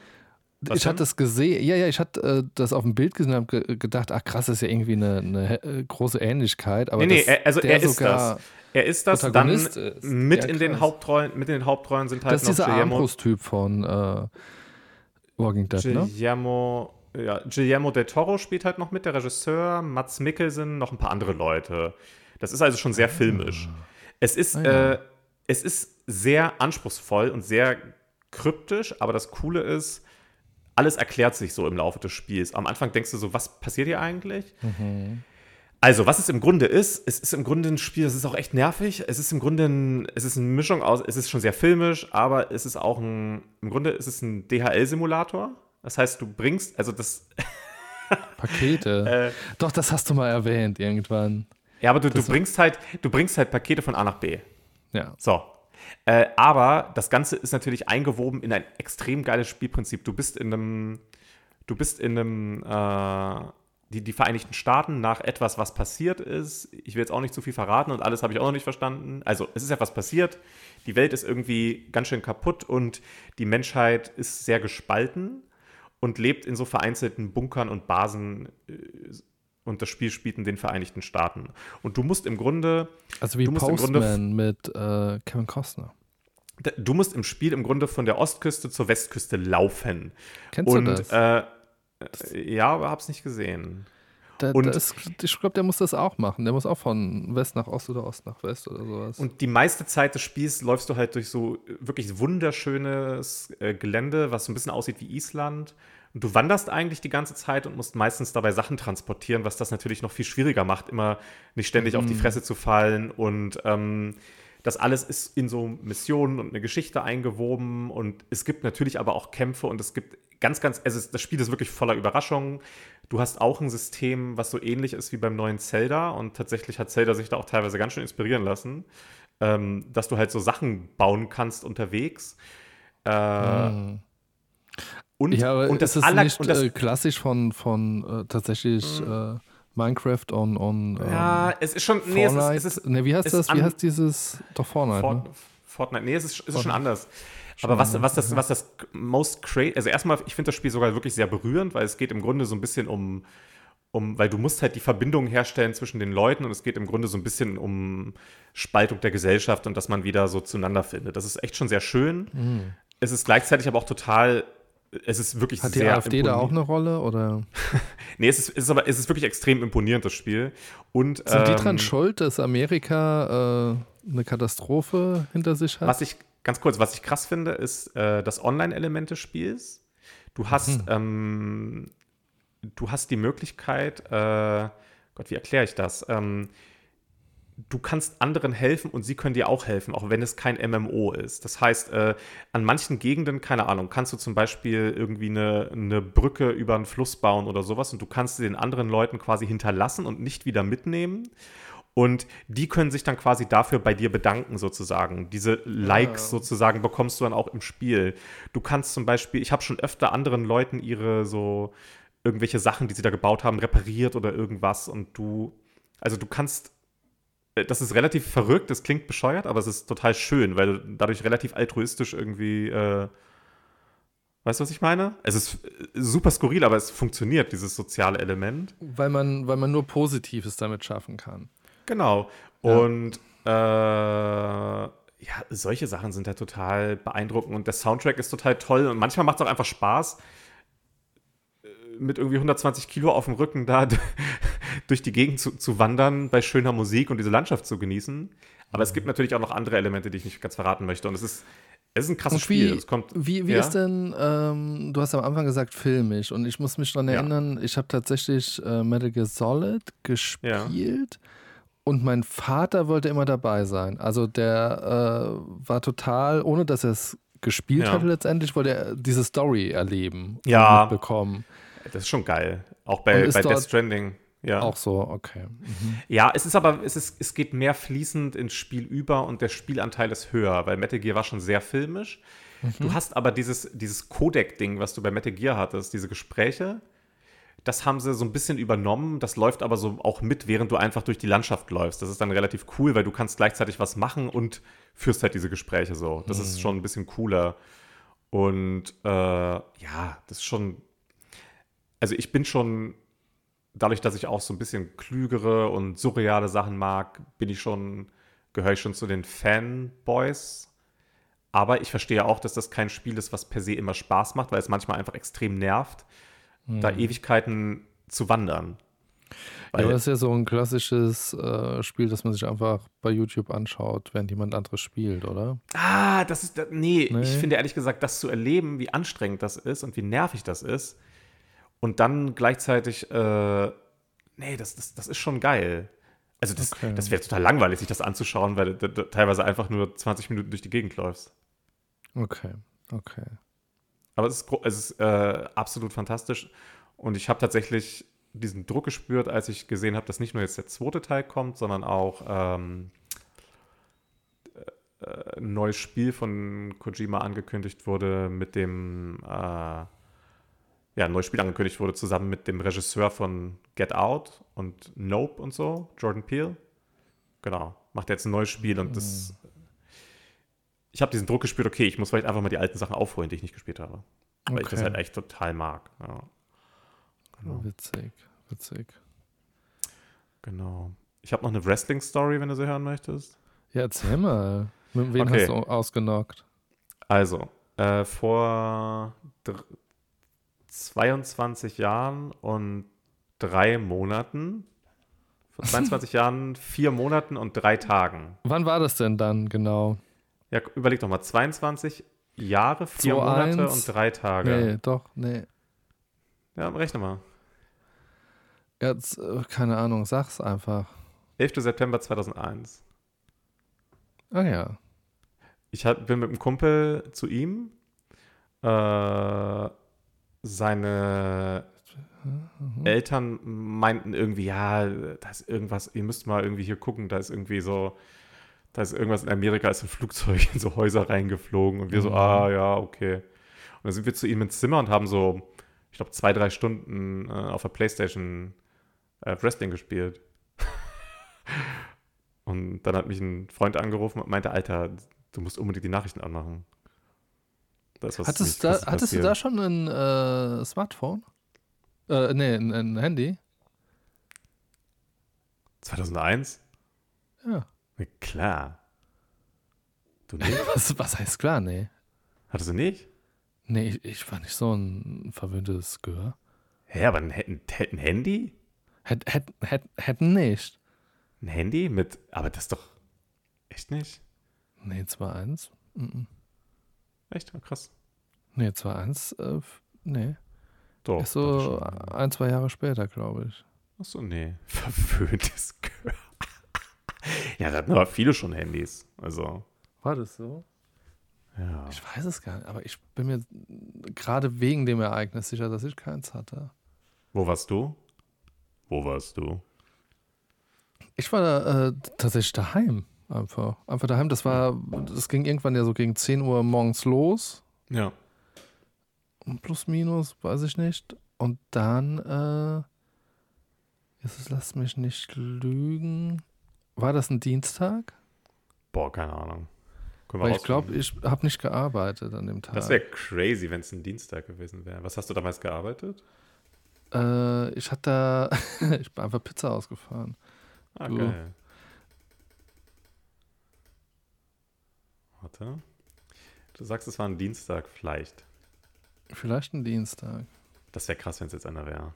Was ich hatte es gesehen, ja, ja, ich hatte äh, das auf dem Bild gesehen und habe ge gedacht, ach krass, das ist ja irgendwie eine, eine äh, große Ähnlichkeit. Aber Nee, nee, dass er, also er ist sogar, das. Er ist das. Dann ist. mit Ja, in den. Hauptrollen, mit in den Hauptrollen sind halt Das ist noch dieser Guillermo, Armbrust-Typ von äh, Walking Dead, ne? Guillermo, ja, Guillermo del Toro spielt halt noch mit, der Regisseur, Mats Mikkelsen, noch ein paar andere Leute. Das ist also schon sehr filmisch. Es ist, Ah, ja. äh, es ist sehr anspruchsvoll und sehr kryptisch, aber das Coole ist, alles erklärt sich so im Laufe des Spiels. Am Anfang denkst du so, was passiert hier eigentlich? Mhm. Also, was es im Grunde ist, es ist im Grunde ein Spiel, das ist auch echt nervig. Es ist im Grunde ein, es ist eine Mischung aus, es ist schon sehr filmisch, aber es ist auch ein, im Grunde ist es ein DHL-Simulator. Das heißt, du bringst, also das, Pakete. äh, Doch, das hast du mal erwähnt irgendwann. ja, aber du, du bringst halt, du bringst halt Pakete von A nach B. Ja. So. Äh, aber das Ganze ist natürlich eingewoben in ein extrem geiles Spielprinzip. Du bist in einem, du bist in einem, äh, die, die Vereinigten Staaten nach etwas, was passiert ist. Ich will jetzt auch nicht zu viel verraten und alles habe ich auch noch nicht verstanden. Also, es ist etwas passiert. Die Welt ist irgendwie ganz schön kaputt und die Menschheit ist sehr gespalten und lebt in so vereinzelten Bunkern und Basen. äh, Und das Spiel spielt in den Vereinigten Staaten. Und du musst im Grunde Also wie Du musst im Grunde Postman mit äh, Kevin Costner. Du musst im Spiel im Grunde von der Ostküste zur Westküste laufen. Kennst Und du das? Äh, äh, ja, aber hab's nicht gesehen. Da, und- da ist, ich glaube, der muss das auch machen. Der muss auch von West nach Ost oder Ost nach West oder sowas. Und die meiste Zeit des Spiels läufst du halt durch so wirklich wunderschönes äh, Gelände, was so ein bisschen aussieht wie Island. Und du wanderst eigentlich die ganze Zeit und musst meistens dabei Sachen transportieren, was das natürlich noch viel schwieriger macht, immer nicht ständig auf die Fresse zu fallen. Und ähm, das alles ist in so Missionen und eine Geschichte eingewoben. Und es gibt natürlich aber auch Kämpfe und es gibt ganz, ganz, es ist, das Spiel ist wirklich voller Überraschungen. Du hast auch ein System, was so ähnlich ist wie beim neuen Zelda. Und tatsächlich hat Zelda sich da auch teilweise ganz schön inspirieren lassen, ähm, dass du halt so Sachen bauen kannst unterwegs. Äh, und, ja, und das ist aller, nicht und das, äh, klassisch von, von äh, tatsächlich äh, Minecraft on, on ähm, ja, es ist schon, nee, es ist, Fortnite? es ist ne, wie heißt das? Wie heißt dieses? Doch Fortnite. ne? Fort, Fortnite, nee, es ist, es ist schon Fortnite. anders. Aber was, was das, was das most crazy, also erstmal, ich finde das Spiel sogar wirklich sehr berührend, weil es geht im Grunde so ein bisschen um, um, weil du musst halt die Verbindung herstellen zwischen den Leuten und es geht im Grunde so ein bisschen um Spaltung der Gesellschaft und dass man wieder so zueinander findet. Das ist echt schon sehr schön. Mhm. Es ist gleichzeitig aber auch total, es ist wirklich Hat die sehr AfD da auch eine Rolle? Oder Nee, es ist, es ist aber es ist wirklich extrem imponierend, das Spiel. Und, sind die ähm, dran schuld, dass Amerika äh, eine Katastrophe hinter sich hat? Was ich, ganz kurz, was ich krass finde, ist äh, das Online-Element des Spiels. Du hast, ähm, du hast die Möglichkeit, äh, Gott, wie erkläre ich das? Ähm, du kannst anderen helfen und sie können dir auch helfen, auch wenn es kein MMO ist. Das heißt, äh, an manchen Gegenden, keine Ahnung, kannst du zum Beispiel irgendwie eine, eine Brücke über einen Fluss bauen oder sowas und du kannst sie den anderen Leuten quasi hinterlassen und nicht wieder mitnehmen. Und die können sich dann quasi dafür bei dir bedanken, sozusagen. Diese Likes sozusagen bekommst du dann auch im Spiel. Du kannst zum Beispiel, ich habe schon öfter anderen Leuten ihre so irgendwelche Sachen, die sie da gebaut haben, repariert oder irgendwas. Und du, also du kannst, das ist relativ verrückt, das klingt bescheuert, aber es ist total schön, weil du dadurch relativ altruistisch irgendwie, äh, weißt du, was ich meine? Es ist äh, super skurril, aber es funktioniert, dieses soziale Element. weil, man, weil man nur Positives damit schaffen kann. Genau. Ja. Und äh, ja, solche Sachen sind ja total beeindruckend und der Soundtrack ist total toll und manchmal macht es auch einfach Spaß, äh, mit irgendwie 120 Kilo auf dem Rücken da durch die Gegend zu, zu wandern, bei schöner Musik und diese Landschaft zu genießen. Aber es gibt natürlich auch noch andere Elemente, die ich nicht ganz verraten möchte. Und es ist, es ist ein krasses Und wie, Spiel. Es kommt, wie, wie ja? ist denn, ähm, du hast am Anfang gesagt, filmisch und ich muss mich daran Ja. erinnern, ich habe tatsächlich äh, Metal Gear Solid gespielt und mein Vater wollte immer dabei sein. Also der äh, war total, ohne dass er es gespielt Ja. hatte letztendlich, wollte er diese Story erleben Ja. und mitbekommen. Das ist schon geil. Auch bei, bei Death Stranding. Ja. Auch so, okay. Mhm. Ja, es ist aber, es, ist, es geht mehr fließend ins Spiel über und der Spielanteil ist höher, weil Metal Gear war schon sehr filmisch. Du hast aber dieses, dieses Codec-Ding, was du bei Metal Gear hattest, diese Gespräche, das haben sie so ein bisschen übernommen. Das läuft aber so auch mit, während du einfach durch die Landschaft läufst. Das ist dann relativ cool, weil du kannst gleichzeitig was machen und führst halt diese Gespräche so. Das ist schon ein bisschen cooler. Und äh, ja, das ist schon. Also ich bin schon dadurch, dass ich auch so ein bisschen klügere und surreale Sachen mag, bin ich schon, gehöre ich schon zu den Fanboys. Aber ich verstehe auch, dass das kein Spiel ist, was per se immer Spaß macht, weil es manchmal einfach extrem nervt, da Ewigkeiten zu wandern. Ja, Weil, aber das ist ja so ein klassisches äh, Spiel, das man sich einfach bei YouTube anschaut, während jemand anderes spielt, oder? ah, das ist, nee, Nee. ich finde ehrlich gesagt, das zu erleben, wie anstrengend das ist und wie nervig das ist und dann gleichzeitig, äh, nee, das, das, das ist schon geil. Also das, Okay. das wäre total langweilig, sich das anzuschauen, weil du teilweise einfach nur 20 Minuten durch die Gegend läufst. Okay, okay. Aber es ist, es ist äh, absolut fantastisch. Und ich habe tatsächlich diesen Druck gespürt, als ich gesehen habe, dass nicht nur jetzt der zweite Teil kommt, sondern auch ähm, äh, ein neues Spiel von Kojima angekündigt wurde mit dem, äh, ja, ein neues Spiel angekündigt wurde zusammen mit dem Regisseur von Get Out und Nope und so, Jordan Peele. Genau, macht jetzt ein neues Spiel und das. Ich habe diesen Druck gespürt, okay, ich muss vielleicht einfach mal die alten Sachen aufholen, die ich nicht gespielt habe. Weil ich das Okay. halt echt total mag. Ja, Genau. Witzig, witzig. genau. Ich habe noch eine Wrestling-Story, wenn du sie hören möchtest. Ja, erzähl mal. Mit wem Okay. hast du ausgenockt? Also, äh, vor 22 Jahren und drei Monaten. Vor 22 Jahren, vier Monaten und drei Tagen. Wann war das denn dann genau? Ja, überleg doch mal, 22 Jahre, vier 2-1. Monate und drei Tage. Nee, doch, nee. Ja, rechne mal. Jetzt, äh, keine Ahnung, sag's einfach. 11. September 2001. Ah ja. Ich hab, bin mit einem Kumpel zu ihm. Äh, seine Eltern meinten irgendwie, ja, da ist irgendwas, ihr müsst mal irgendwie hier gucken, da ist irgendwie so, da ist irgendwas in Amerika, ist ein Flugzeug in so Häuser reingeflogen und wir so, Mhm. ah ja, okay. Und dann sind wir zu ihm ins Zimmer und haben so, ich glaube, zwei, drei Stunden äh, auf der Playstation äh, Wrestling gespielt. und dann hat mich ein Freund angerufen und meinte, Alter, du musst unbedingt die Nachrichten anmachen. Da ist was Hattest, da, hattest du da schon ein äh, Smartphone? Äh, nee, ein, ein Handy? 2001? Ja. Na klar. Du nicht? Was, was heißt klar? Nee. Hattest du nicht? Nee, ich, ich war nicht so ein verwöhntes Gehör. Hä, aber ein, ein, ein Handy? Hätt, hätt, hätt, hätten nicht. Ein Handy mit. Aber das doch. Echt nicht? Nee, 2-1. Mhm. Echt? Oh, krass. Nee, 2-1. Äh, nee. Doch. Ist so ein, zwei Jahre später, glaube ich. Achso, nee. Verwöhntes Gehör. ja, da hatten aber viele schon Handys. Also. War das so? Ja. Ich weiß es gar nicht, aber ich bin mir gerade wegen dem Ereignis sicher, dass ich keins hatte. Wo warst du? Wo warst du? Ich war da, äh, tatsächlich daheim einfach. Einfach daheim. Das war, das ging irgendwann ja so gegen 10 Uhr morgens los. Ja. Plus, minus, weiß ich nicht. Und dann, äh, jetzt lass mich nicht lügen. War das ein Dienstag? Boah, keine Ahnung. Weil ich glaube, ich habe nicht gearbeitet an dem Tag. Das wäre crazy, wenn es ein Dienstag gewesen wäre. Was hast du damals gearbeitet? äh, ich hatte da, ich bin einfach Pizza ausgefahren. Ah, Du. geil. Warte. Du sagst, es war ein Dienstag vielleicht. Vielleicht ein Dienstag. Das wäre krass, wenn es jetzt einer wäre.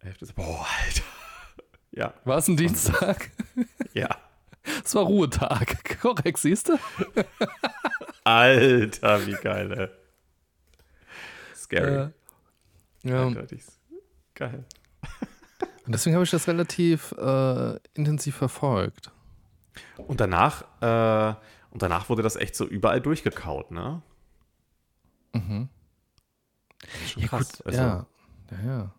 11. Boah, Alter. Ja, War es ein Dienstag? ja. Es war Ruhetag. Korrekt, siehst du? Alter, wie geil, ey. Scary. Äh, ja. Eindeutig. Geil. Und deswegen habe ich das relativ äh, intensiv verfolgt. Und danach, äh, und danach wurde das echt so überall durchgekaut, ne? Mhm. Schon Ja, krass. gut, Also, ja. ja, ja.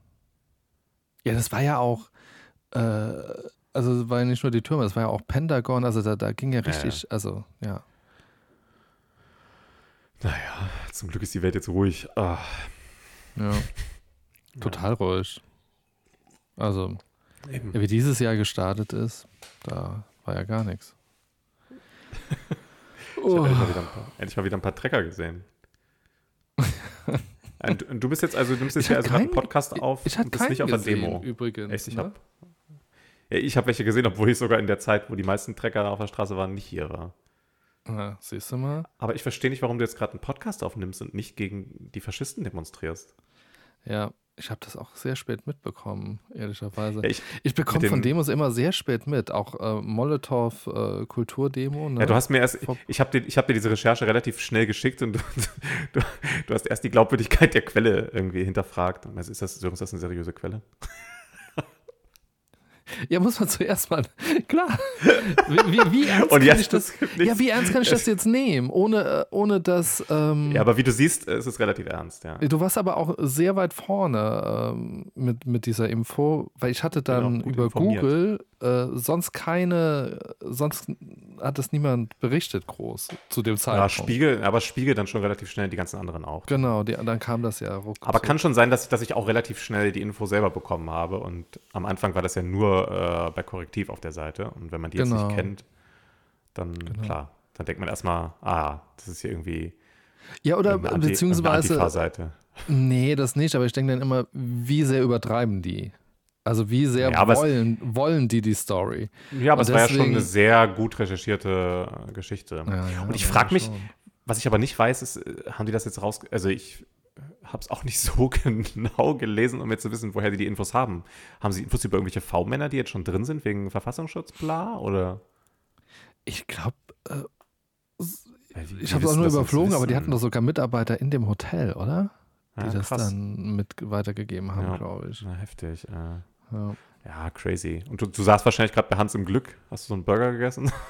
Ja, das war ja auch, äh, also es war ja nicht nur die Türme, das war ja auch Pentagon, also da, da ging ja Ja, richtig, also ja. Naja, zum Glück ist die Welt jetzt ruhig. Ah, ja. Total ruhig. Also, eben. wie dieses Jahr gestartet ist, da war ja gar nichts. Ich Oh. habe endlich, mal wieder ein paar- endlich mal wieder ein paar Trecker gesehen. Und und du bist jetzt also, du nimmst jetzt Ich hier also gerade einen Podcast auf Ich und hatte bist nicht auf der Demo. übrigens. Echt, ich ne? habe ja, ich hab welche gesehen, obwohl ich sogar in der Zeit, wo die meisten Trecker auf der Straße waren, nicht hier war. Ja, siehst du mal? Aber ich verstehe nicht, warum du jetzt gerade einen Podcast aufnimmst und nicht gegen die Faschisten demonstrierst. Ja, ich habe das auch sehr spät mitbekommen, ehrlicherweise. Ich, Ich bekomme von dem- Demos immer sehr spät mit, auch äh, Molotow äh, Kulturdemo. Ne? ja, du hast mir erst, ich habe dir, ich hab dir diese Recherche relativ schnell geschickt und du, du, du hast erst die Glaubwürdigkeit der Quelle irgendwie hinterfragt. Meinst, Ist das, ist das eine seriöse Quelle? Ja, muss man zuerst mal. Klar. Wie, wie, wie ernst kann ich das? es. Ja, wie ernst kann ich das jetzt nehmen, ohne, äh, ohne dass. Ähm, Ja, aber wie du siehst, es ist relativ ernst, ja. Du warst aber auch sehr weit vorne ähm, mit, mit dieser Info, weil ich hatte dann über informiert. Google äh, sonst keine, sonst hat das niemand berichtet groß zu dem Ja, Zeitpunkt. Spiegel, aber Spiegel dann schon relativ schnell die ganzen anderen auch. Genau, die, dann kam das ja ruckzuck. Aber kann schon sein, dass, dass ich auch relativ schnell die Info selber bekommen habe. Und am Anfang war das ja nur äh, bei Korrektiv auf der Seite. Und wenn man die jetzt Genau. nicht kennt, dann Genau. klar, dann denkt man erstmal, ah, das ist hier irgendwie Ja, oder Anti- beziehungsweise. Nee, das nicht, aber ich denke dann immer, wie sehr übertreiben die? Also wie sehr Ja, aber es- wollen, wollen die die Story? Ja, aber Und es war ja schon deswegen- eine sehr gut recherchierte äh, Geschichte. Ja, ja, Und ich ja, frage mich, schon. was ich aber nicht weiß, ist, äh, haben die das jetzt raus... Also ich habe es auch nicht so genau gelesen, um jetzt zu wissen, woher die die Infos haben. Haben sie Infos über irgendwelche V-Männer, die jetzt schon drin sind, wegen Verfassungsschutz, bla? Oder... Ich glaube, Ja, wie- ich habe es auch nur überflogen, aber die hatten doch sogar Mitarbeiter in dem Hotel, oder? Die Ja, das dann mit weitergegeben haben, Ja. glaube ich. Na, heftig. Äh. Ja. Ja, crazy. Und du, du saßt wahrscheinlich gerade bei Hans im Glück. Hast du so einen Burger gegessen?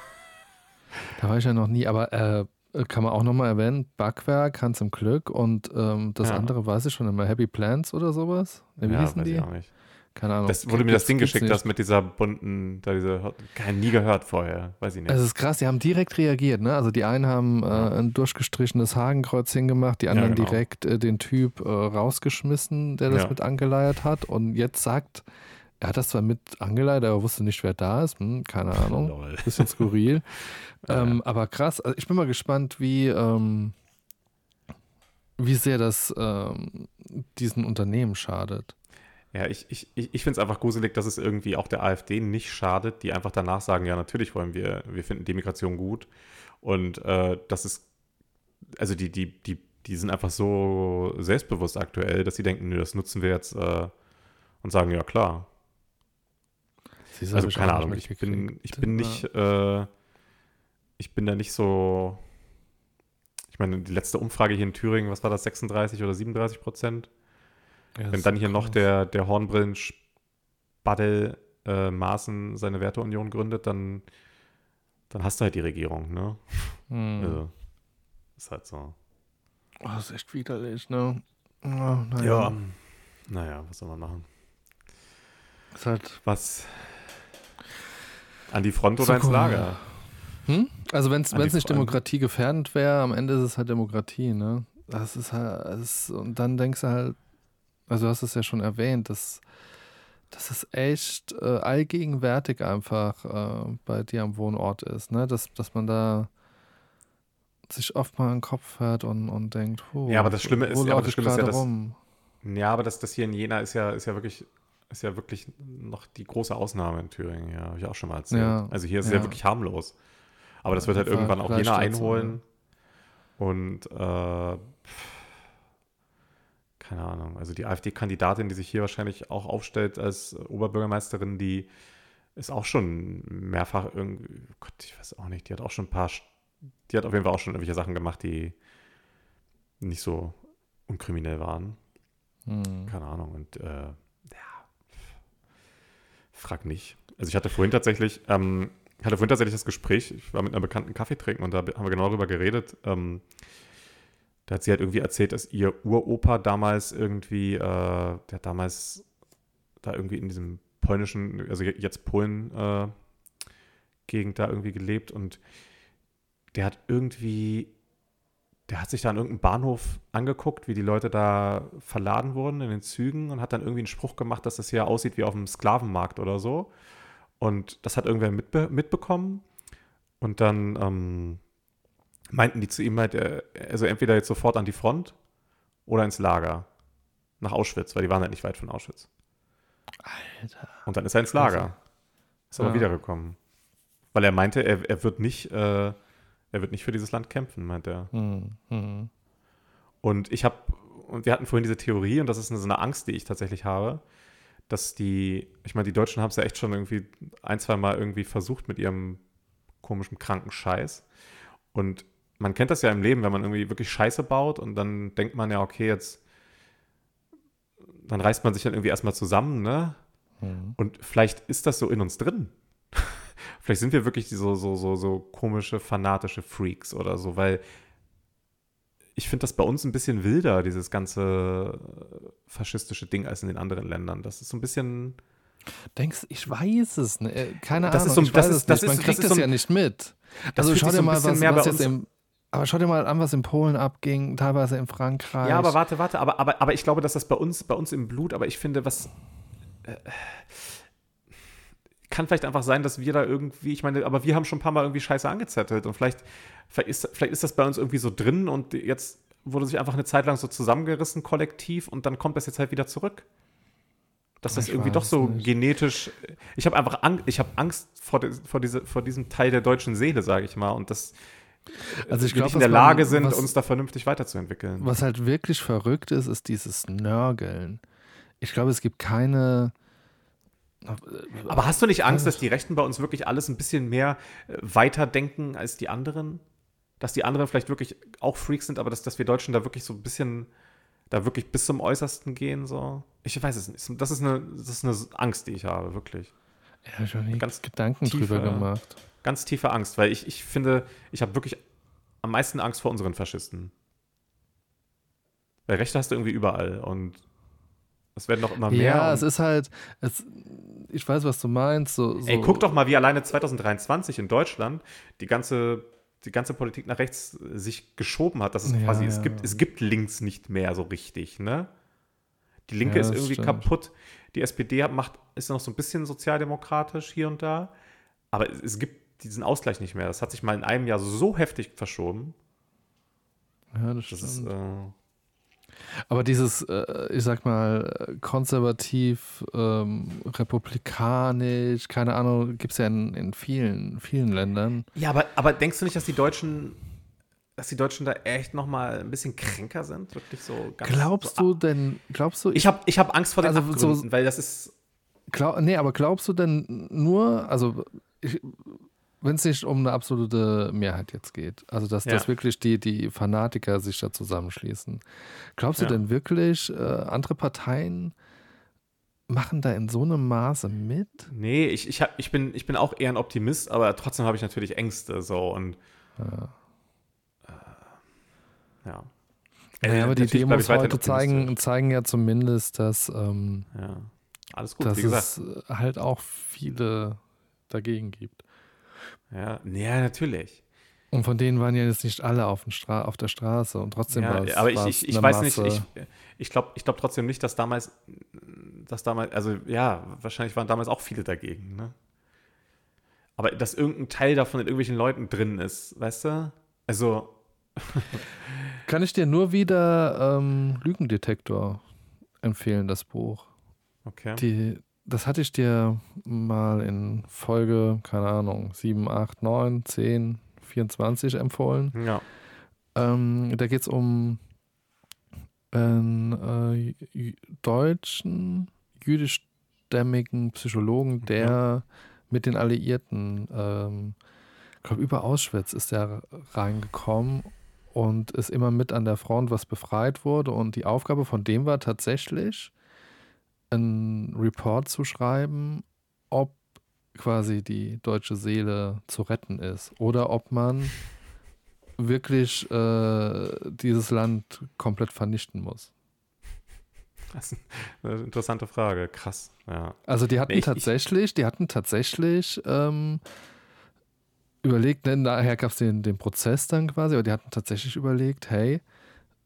Da war ich ja noch nie, aber äh, kann man auch nochmal erwähnen, Backwerk, Hans im Glück und ähm, das Ja. andere weiß ich schon immer, Happy Plants oder sowas. Wie ja, hießen weiß die? ich auch nicht. Keine Ahnung. Das wurde mir das Ding geschickt, nicht. das mit dieser bunten, da diese, kein nie gehört vorher, weiß ich nicht. Es ist krass, die haben direkt reagiert, ne? Also die einen haben äh, ein durchgestrichenes Hakenkreuz hingemacht, die anderen genau. direkt äh, den Typ äh, rausgeschmissen, der das Ja. mit angeleiert hat. Und jetzt sagt, er hat das zwar mit angeleiert, aber wusste nicht, wer da ist. Hm, keine Ahnung. Lol. Bisschen skurril. Ja, ähm, aber krass, also ich bin mal gespannt, wie, ähm, wie sehr das ähm, diesen Unternehmen schadet. Ja, ich, ich, ich, finde es einfach gruselig, dass es irgendwie auch der AfD nicht schadet, die einfach danach sagen, ja, natürlich wollen wir, wir finden die Migration gut. Und äh, das ist, also die, die, die, die sind einfach so selbstbewusst aktuell, dass sie denken, nö, das nutzen wir jetzt äh, und sagen, ja klar. Du, Also keine Ahnung, ich bin, ich bin nicht, äh, ich bin da nicht so, ich meine, die letzte Umfrage hier in Thüringen, was war das, 36 oder 37 Prozent? Ja, Wenn dann hier noch krass. der, der Hornbrillen Spaddel äh, Maaßen seine Werteunion gründet, dann, dann hast du halt die Regierung, ne? Hm. Also, ist halt so. Oh, das ist echt widerlich, ne? Oh, naja. Naja, was soll man machen? Ist halt, Was? An die Front oder ins. Lager? hm? Also wenn es nicht Freunde. Demokratie gefährdend wäre, am Ende ist es halt Demokratie, ne? Das ist halt, das und dann denkst du halt, also du hast es ja schon erwähnt, das, das ist echt äh, allgegenwärtig einfach äh, bei dir am Wohnort ist, ne? Dass, dass man da sich oft mal in den Kopf hört und, und denkt, huh, Ja, aber das Schlimme ist- ja, aber das Schlimme ist ja, dass- rum? Ja, aber das, das hier in Jena ist ja, ist ja wirklich, ist ja wirklich noch die große Ausnahme in Thüringen, ja, habe ich auch schon mal erzählt. Ja, also hier ist es ja ja. wirklich harmlos. Aber das wird halt irgendwann auch Jena einholen. Und äh, keine Ahnung, also die AfD-Kandidatin, die sich hier wahrscheinlich auch aufstellt als Oberbürgermeisterin, die ist auch schon mehrfach irgendwie, Gott, ich weiß auch nicht, die hat auch schon ein paar, die hat auf jeden Fall auch schon irgendwelche Sachen gemacht, die nicht so unkriminell waren. Hm. Keine Ahnung. Und äh, ja, frag nicht. Also ich hatte vorhin tatsächlich, ähm, ich hatte vorhin tatsächlich das Gespräch, ich war mit einer bekannten Kaffee trinken und da haben wir genau darüber geredet. Ähm, da hat sie halt irgendwie erzählt, dass ihr Uropa damals irgendwie, äh, der hat damals da irgendwie in diesem polnischen, also je- jetzt Polen äh, Gegend da irgendwie gelebt und der hat irgendwie der hat sich da an irgendeinem Bahnhof angeguckt, wie die Leute da verladen wurden in den Zügen und hat dann irgendwie einen Spruch gemacht, dass das hier aussieht wie auf dem Sklavenmarkt oder so. Und das hat irgendwer mitbe mitbekommen. Und dann ähm, meinten die zu ihm halt, äh, also entweder jetzt sofort an die Front oder ins Lager. Nach Auschwitz, weil die waren halt nicht weit von Auschwitz. Alter. Und dann ist er ins Lager. Ist aber Ja. wiedergekommen. Weil er meinte, er, er wird nicht, äh, er wird nicht für dieses Land kämpfen, meint er. Hm. Hm. Und ich habe, und wir hatten vorhin diese Theorie, und das ist eine, so eine Angst, die ich tatsächlich habe, dass die, ich meine, die Deutschen haben es ja echt schon irgendwie ein, zwei Mal irgendwie versucht mit ihrem komischen, kranken Scheiß. Und man kennt das ja im Leben, wenn man irgendwie wirklich Scheiße baut und dann denkt man ja, okay, jetzt, dann reißt man sich dann irgendwie erstmal zusammen, ne? Hm. Und vielleicht ist das so in uns drin. vielleicht sind wir wirklich so, so, so, so komische, fanatische Freaks oder so, weil ich finde das bei uns ein bisschen wilder, dieses ganze äh, faschistische Ding, als in den anderen Ländern. Das ist so ein bisschen. Denkst ich weiß es, ne? Äh, keine Das Ahnung, ist so ich das weiß ist- es das nicht. Man ist- kriegt das es so ja nicht mit. Also schau dir so mal, was, was jetzt im, aber schau dir mal an, was in Polen abging, teilweise in Frankreich. Ja, aber warte, warte, aber, aber, aber ich glaube, dass das bei uns, bei uns im Blut, aber ich finde, was. Äh, kann vielleicht einfach sein, dass wir da irgendwie, ich meine, aber wir haben schon ein paar Mal irgendwie Scheiße angezettelt und vielleicht, vielleicht, ist, vielleicht ist das bei uns irgendwie so drin und jetzt wurde sich einfach eine Zeit lang so zusammengerissen, kollektiv, und dann kommt das jetzt halt wieder zurück. Dass das Ich irgendwie doch so nicht. genetisch. Ich habe einfach Angst, ich habe Angst vor, de, vor, diese, vor diesem Teil der deutschen Seele, sage ich mal. Und dass Also ich glaube, nicht in der Lage sind, was- uns da vernünftig weiterzuentwickeln. Was halt wirklich verrückt ist, ist dieses Nörgeln. Ich glaube, es gibt keine. Aber hast du nicht Angst, dass die Rechten bei uns wirklich alles ein bisschen mehr äh, weiterdenken als die anderen? Dass die anderen vielleicht wirklich auch Freaks sind, aber dass, dass wir Deutschen da wirklich so ein bisschen, da wirklich bis zum Äußersten gehen, so? Ich weiß es nicht. Das ist eine, das ist eine Angst, die ich habe, wirklich. Ja, ich nie Ganz Gedanken tiefe- drüber gemacht. Ganz tiefe Angst, weil ich, ich finde, ich habe wirklich am meisten Angst vor unseren Faschisten. Weil Rechte hast du irgendwie überall und es werden noch immer mehr. Ja, es ist halt. Es, ich weiß, was du meinst. So, so, Ey, guck doch mal, wie alleine 2023 in Deutschland die ganze, die ganze Politik nach rechts sich geschoben hat. Dass es Ja, quasi, es ja. gibt, es gibt links nicht mehr so richtig, ne? Die Linke Ja, ist irgendwie stimmt. kaputt. Die SPD macht, ist noch so ein bisschen sozialdemokratisch hier und da. Aber es, es gibt diesen Ausgleich nicht mehr. Das hat sich mal in einem Jahr so heftig verschoben. Ja, das Das stimmt. ist, äh, Aber dieses, äh, ich sag mal, konservativ, ähm, republikanisch, keine Ahnung, gibt es ja in, in vielen, vielen Ländern. ja, aber, aber denkst du nicht, dass die Deutschen, dass die Deutschen da echt noch mal ein bisschen kränker sind? Wirklich so ganz Glaubst so, du denn, glaubst du, Ich habe ich hab Angst vor den Also so- weil das ist. Glaub, nee, aber glaubst du denn nur, also wenn es nicht um eine absolute Mehrheit jetzt geht, also dass, Ja. dass wirklich die, die Fanatiker sich da zusammenschließen, glaubst du Ja. denn wirklich, äh, andere Parteien machen da in so einem Maße mit? Nee, ich, ich, hab, ich, bin, ich bin auch eher ein Optimist, aber trotzdem habe ich natürlich Ängste. So und. Äh, ja. Naja, aber die Demos heute zeigen, zeigen ja zumindest, dass, ähm, Ja. Alles gut, dass es halt auch viele dagegen gibt. Ja, ja, natürlich. Und von denen waren ja jetzt nicht alle auf, Stra auf der Straße und trotzdem war Ja, es. aber ich, war ich, ich weiß nicht, Masse. ich, ich glaube ich glaub trotzdem nicht, dass damals, dass damals, also ja, wahrscheinlich waren damals auch viele dagegen, ne? Aber dass irgendein Teil davon in irgendwelchen Leuten drin ist, weißt du? Also, Kann ich dir nur wieder ähm, Lügendetektor empfehlen, das Buch. okay. Die, das hatte ich dir mal in Folge, keine Ahnung, 7, 8, 9, 10, 24 empfohlen. ja. Ähm, da geht es um einen äh, deutschen, jüdischstämmigen Psychologen, der mit den Alliierten, ähm, ich glaube, über Auschwitz ist er reingekommen und ist immer mit an der Front, was befreit wurde. Und die Aufgabe von dem war tatsächlich, einen Report zu schreiben, ob quasi die deutsche Seele zu retten ist oder ob man wirklich äh, dieses Land komplett vernichten muss. Das ist eine interessante Frage. Krass. Ja. Also die hatten Nee, ich- tatsächlich, die hatten tatsächlich ähm, überlegt, ne, nachher gab es den, den Prozess dann quasi, aber die hatten tatsächlich überlegt, hey,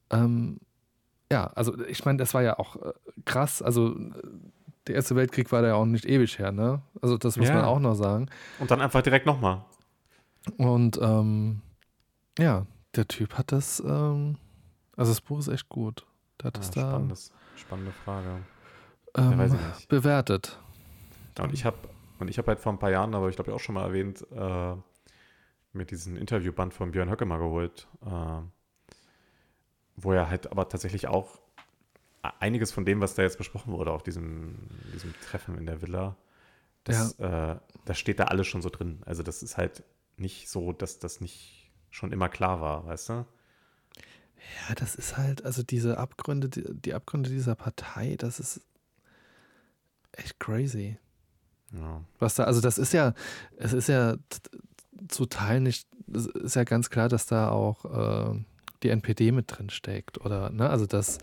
ähm, ja, also ich meine, das war ja auch äh, krass, also der Erste Weltkrieg war da ja auch nicht ewig her, ne? Also das muss Ja. man auch noch sagen. Und dann einfach direkt nochmal. Und ähm, ja, der Typ hat das, ähm, also das Buch ist echt gut. Der hat Ja, es da spannendes, spannende Frage. ähm, weiß ich nicht. bewertet. Ja, und ich habe und ich habe halt vor ein paar Jahren, aber ich glaube ich auch schon mal erwähnt, äh, mir diesen Interviewband von Björn Höcke mal geholt, äh, wo er halt aber tatsächlich auch einiges von dem, was da jetzt besprochen wurde auf diesem, diesem Treffen in der Villa, das, äh, das steht da alles schon so drin. Also das ist halt nicht so, dass das nicht schon immer klar war, weißt du? Ja, das ist halt, also diese Abgründe, die, die Abgründe dieser Partei, das ist echt crazy. Ja. Was da, also das ist ja, es ist ja zu Teil nicht, es ist ja ganz klar, dass da auch äh, die NPD mit drin steckt, oder, ne, also das,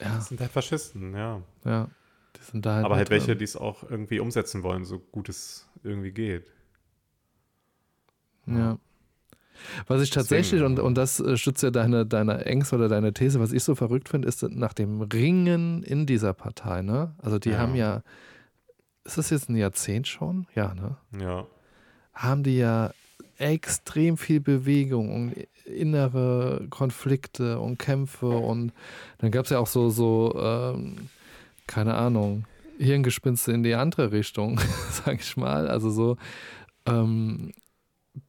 ja, Das sind halt Faschisten, ja. ja, die sind da halt Aber halt welche, drin. die es auch irgendwie umsetzen wollen, so gut es irgendwie geht. Ja. Was ich tatsächlich, Deswegen, und, und das äh, stützt ja deine, deine Ängste oder deine These, was ich so verrückt finde, ist nach dem Ringen in dieser Partei, ne? Also die Ja. haben ja, ist das jetzt ein Jahrzehnt schon? Ja, ne? Ja. Haben die ja extrem viel Bewegung und innere Konflikte und Kämpfe und dann gab es ja auch so, so ähm, keine Ahnung, Hirngespinste in die andere Richtung, sag ich mal. Also so, ähm,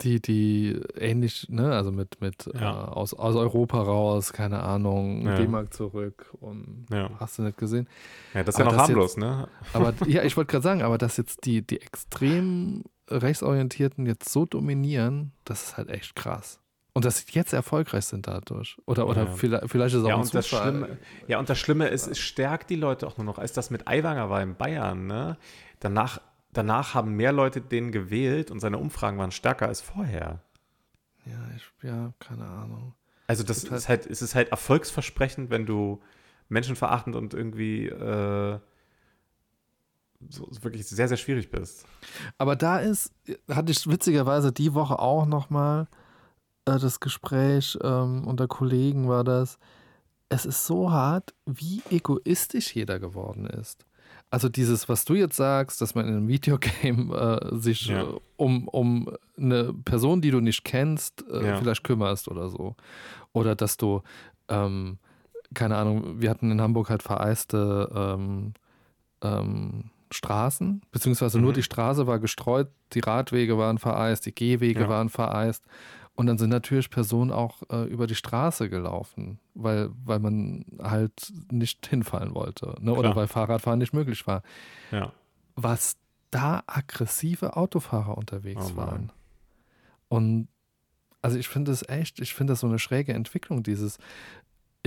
die, die ähnlich, ne, also mit, mit Ja. äh, aus, aus Europa raus, keine Ahnung, Ja. D-Mark zurück und Ja. hast du nicht gesehen. Ja, das ist ja Aber noch das harmlos, ne? Aber ja, ich wollte gerade sagen, aber dass jetzt die, die extrem Rechtsorientierten jetzt so dominieren, das ist halt echt krass. Und dass sie jetzt erfolgreich sind dadurch. Oder, oder Ja. vielleicht, vielleicht ist es auch Ja ein und, das. Schlimme, ja, und das Schlimme ist, es stärkt die Leute auch nur noch, als das mit Aiwanger war in Bayern. Ne? Danach, danach haben mehr Leute den gewählt und seine Umfragen waren stärker als vorher. Ja, ich, ja, keine Ahnung. Also das ist halt, es ist halt erfolgsversprechend, wenn du menschenverachtend und irgendwie äh, so, wirklich sehr, sehr schwierig bist. Aber da ist, hatte ich witzigerweise die Woche auch nochmal äh, das Gespräch ähm, unter Kollegen war das. Es ist so hart, wie egoistisch jeder geworden ist. Also dieses, was du jetzt sagst, dass man in einem Videogame äh, sich Ja. äh, um, um eine Person, die du nicht kennst, äh, Ja. vielleicht kümmerst oder so. Oder dass du, ähm, keine Ahnung, wir hatten in Hamburg halt vereiste ähm, ähm, Straßen, beziehungsweise nur Mhm. die Straße war gestreut, die Radwege waren vereist, die Gehwege Ja. waren vereist. Und dann sind natürlich Personen auch äh, über die Straße gelaufen, weil, weil man halt nicht hinfallen wollte. Ne? Oder weil Fahrradfahren nicht möglich war. Ja. Was da aggressive Autofahrer unterwegs Oh waren. Und also ich finde es echt, ich finde das so eine schräge Entwicklung, dieses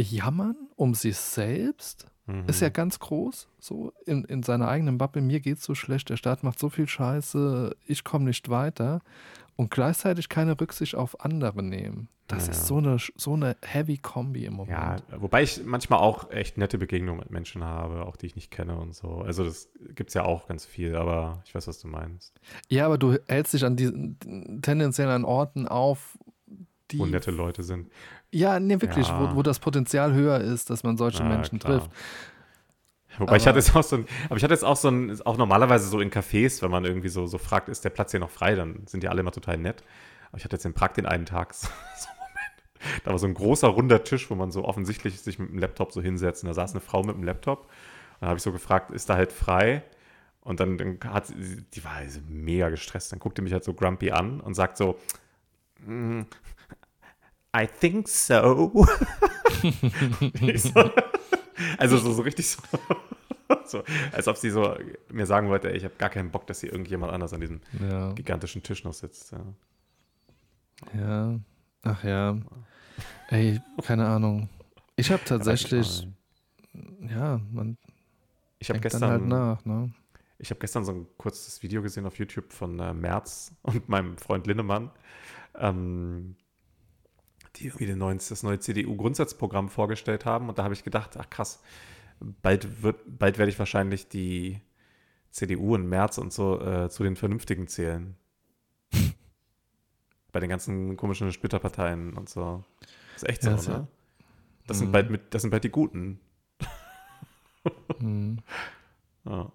Jammern um sich selbst Mhm. ist ja ganz groß, so in, in seiner eigenen Bubble. Mir geht's so schlecht, der Staat macht so viel Scheiße, ich komme nicht weiter. Und gleichzeitig keine Rücksicht auf andere nehmen. Das Ja. ist so eine, so eine heavy Kombi im Moment. Ja, wobei ich manchmal auch echt nette Begegnungen mit Menschen habe, auch die ich nicht kenne und so. Also das gibt es ja auch ganz viel, aber ich weiß, was du meinst. Ja, aber du hältst dich an diesen tendenziell an Orten auf, die. Wo nette Leute sind. Ja, nee, wirklich, Ja. wo, wo das Potenzial höher ist, dass man solche Ja, Menschen klar. trifft. Wobei ich Aber- hatte jetzt auch so ein, aber ich hatte jetzt auch so ein, auch normalerweise so in Cafés, wenn man irgendwie so, so fragt, ist der Platz hier noch frei, dann sind die alle immer total nett. Aber ich hatte jetzt in Prag den einen Tag so, so Moment. Da war so ein großer runder Tisch, wo man so offensichtlich sich mit dem Laptop so hinsetzt. Und da saß eine Frau mit dem Laptop. Und dann habe ich so gefragt, ist da halt frei? Und dann, dann hat sie, die war also mega gestresst. Dann guckte mich halt so grumpy an und sagt so, "Mm, I think so. So also so, so richtig so, so, als ob sie so mir sagen wollte, ey, ich habe gar keinen Bock, dass hier irgendjemand anders an diesem Ja. gigantischen Tisch noch sitzt. Ja. Ja. Ach ja. Ey, keine Ahnung. Ich habe tatsächlich, ja, man Ich habe gestern, halt nach, ne? ich habe gestern so ein kurzes Video gesehen auf YouTube von äh, Merz und meinem Freund Linnemann, ähm, die irgendwie den neuen, das neue CDU-Grundsatzprogramm vorgestellt haben. Und da habe ich gedacht, ach krass, bald, wird, bald werde ich wahrscheinlich die CDU und Merz und so äh, zu den Vernünftigen zählen. Bei den ganzen komischen Splitterparteien und so. Das ist echt so, Ja, ne? ja- Das, Mhm. sind bald mit, das sind bald die Guten. Hm. Ja.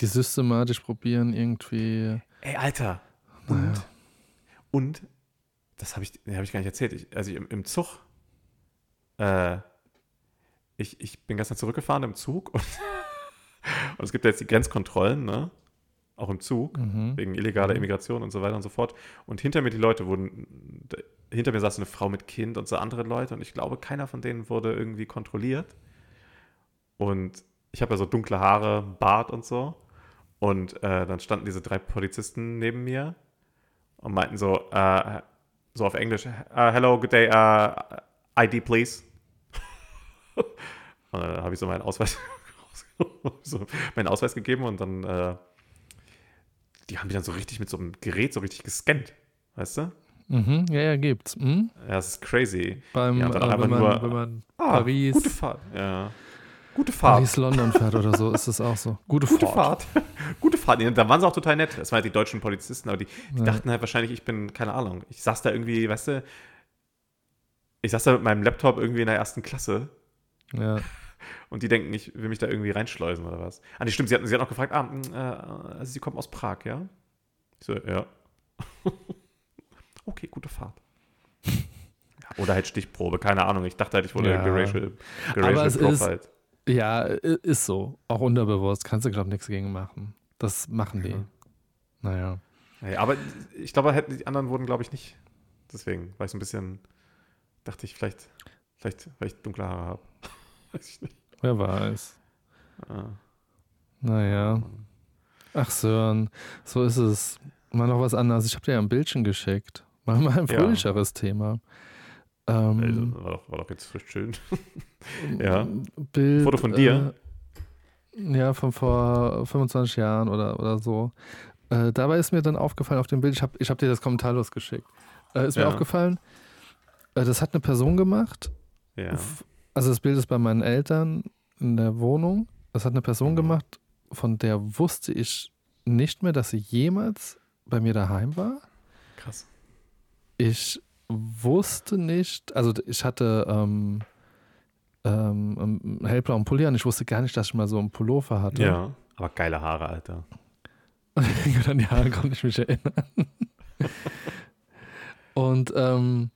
Die systematisch probieren irgendwie. Ey, Alter. Und, Naja. und das habe ich, nee, hab ich gar nicht erzählt. Ich, also im, im Zug, äh, ich, ich bin gestern zurückgefahren im Zug und, und es gibt ja jetzt die Grenzkontrollen, ne? Auch im Zug, Mhm. wegen illegaler Mhm. Immigration und so weiter und so fort. Und hinter mir die Leute wurden, hinter mir saß eine Frau mit Kind und so andere Leute und ich glaube, keiner von denen wurde irgendwie kontrolliert. Und ich habe ja so dunkle Haare, Bart und so. Und äh, dann standen diese drei Polizisten neben mir und meinten so, äh, so auf Englisch, äh, hello, good day, uh, ID please. und dann habe ich so meinen Ausweis, so meinen Ausweis gegeben und dann, äh, die haben die dann so richtig mit so einem Gerät so richtig gescannt, weißt du? Mhm. Ja, ja, gibt's. Hm? Ja, das ist crazy. Beim, Ja, dann äh, wenn, man, nur- wenn man Ah, Paris, Gute Fahrt. Ja. Gute Fahrt. Paris-London fährt oder so, ist das auch so. Gute, Gute Fahrt. Fahrt. Gute Fahrt. Da waren sie auch total nett. Das waren halt die deutschen Polizisten, aber die, die Ja. dachten halt wahrscheinlich, ich bin, keine Ahnung, ich saß da irgendwie, weißt du, ich saß da mit meinem Laptop irgendwie in der ersten Klasse Ja. und die denken, ich will mich da irgendwie reinschleusen oder was. Ah, nee, stimmt, sie hatten, sie hatten auch gefragt, ah, mh, äh, also sie kommen aus Prag, ja? Ich so, ja. okay, gute Fahrt. Oder halt Stichprobe, keine Ahnung. Ich dachte halt, ich wurde Ja. irgendwie racial, Aber geracial es ist- profiled. Ja, ist so. Auch unterbewusst. Kannst du, glaube ich, nichts gegen machen. Das machen die. Ja. Naja. Ja, aber ich glaube, die anderen wurden, glaube ich, nicht. Deswegen war ich so ein bisschen, dachte ich, vielleicht, vielleicht, weil ich dunkle Haare habe. Weiß ich nicht. Wer weiß. Ah. Naja. Ach, Sören. So ist es. Mal noch was anderes. Ich habe dir ja ein Bildchen geschickt. Mal, mal ein Ja. fröhlicheres Thema. Ähm, Also, war, doch, war doch jetzt frisch schön. ja. Bild, Foto von dir? Äh, ja, von vor 25 Jahren oder, oder so. Äh, dabei ist mir dann aufgefallen auf dem Bild, ich habe ich hab dir das kommentarlos geschickt, äh, ist mir Ja. aufgefallen, äh, das hat eine Person gemacht. Ja. Also das Bild ist bei meinen Eltern in der Wohnung. Das hat eine Person Mhm. gemacht, von der wusste ich nicht mehr, dass sie jemals bei mir daheim war. Krass. Ich wusste nicht, also ich hatte ähm, ähm, einen hellblauen Pulli an. Ich wusste gar nicht, dass ich mal so einen Pullover hatte. Ja. Aber geile Haare, Alter. An die Haare konnte ich mich erinnern. Und ähm,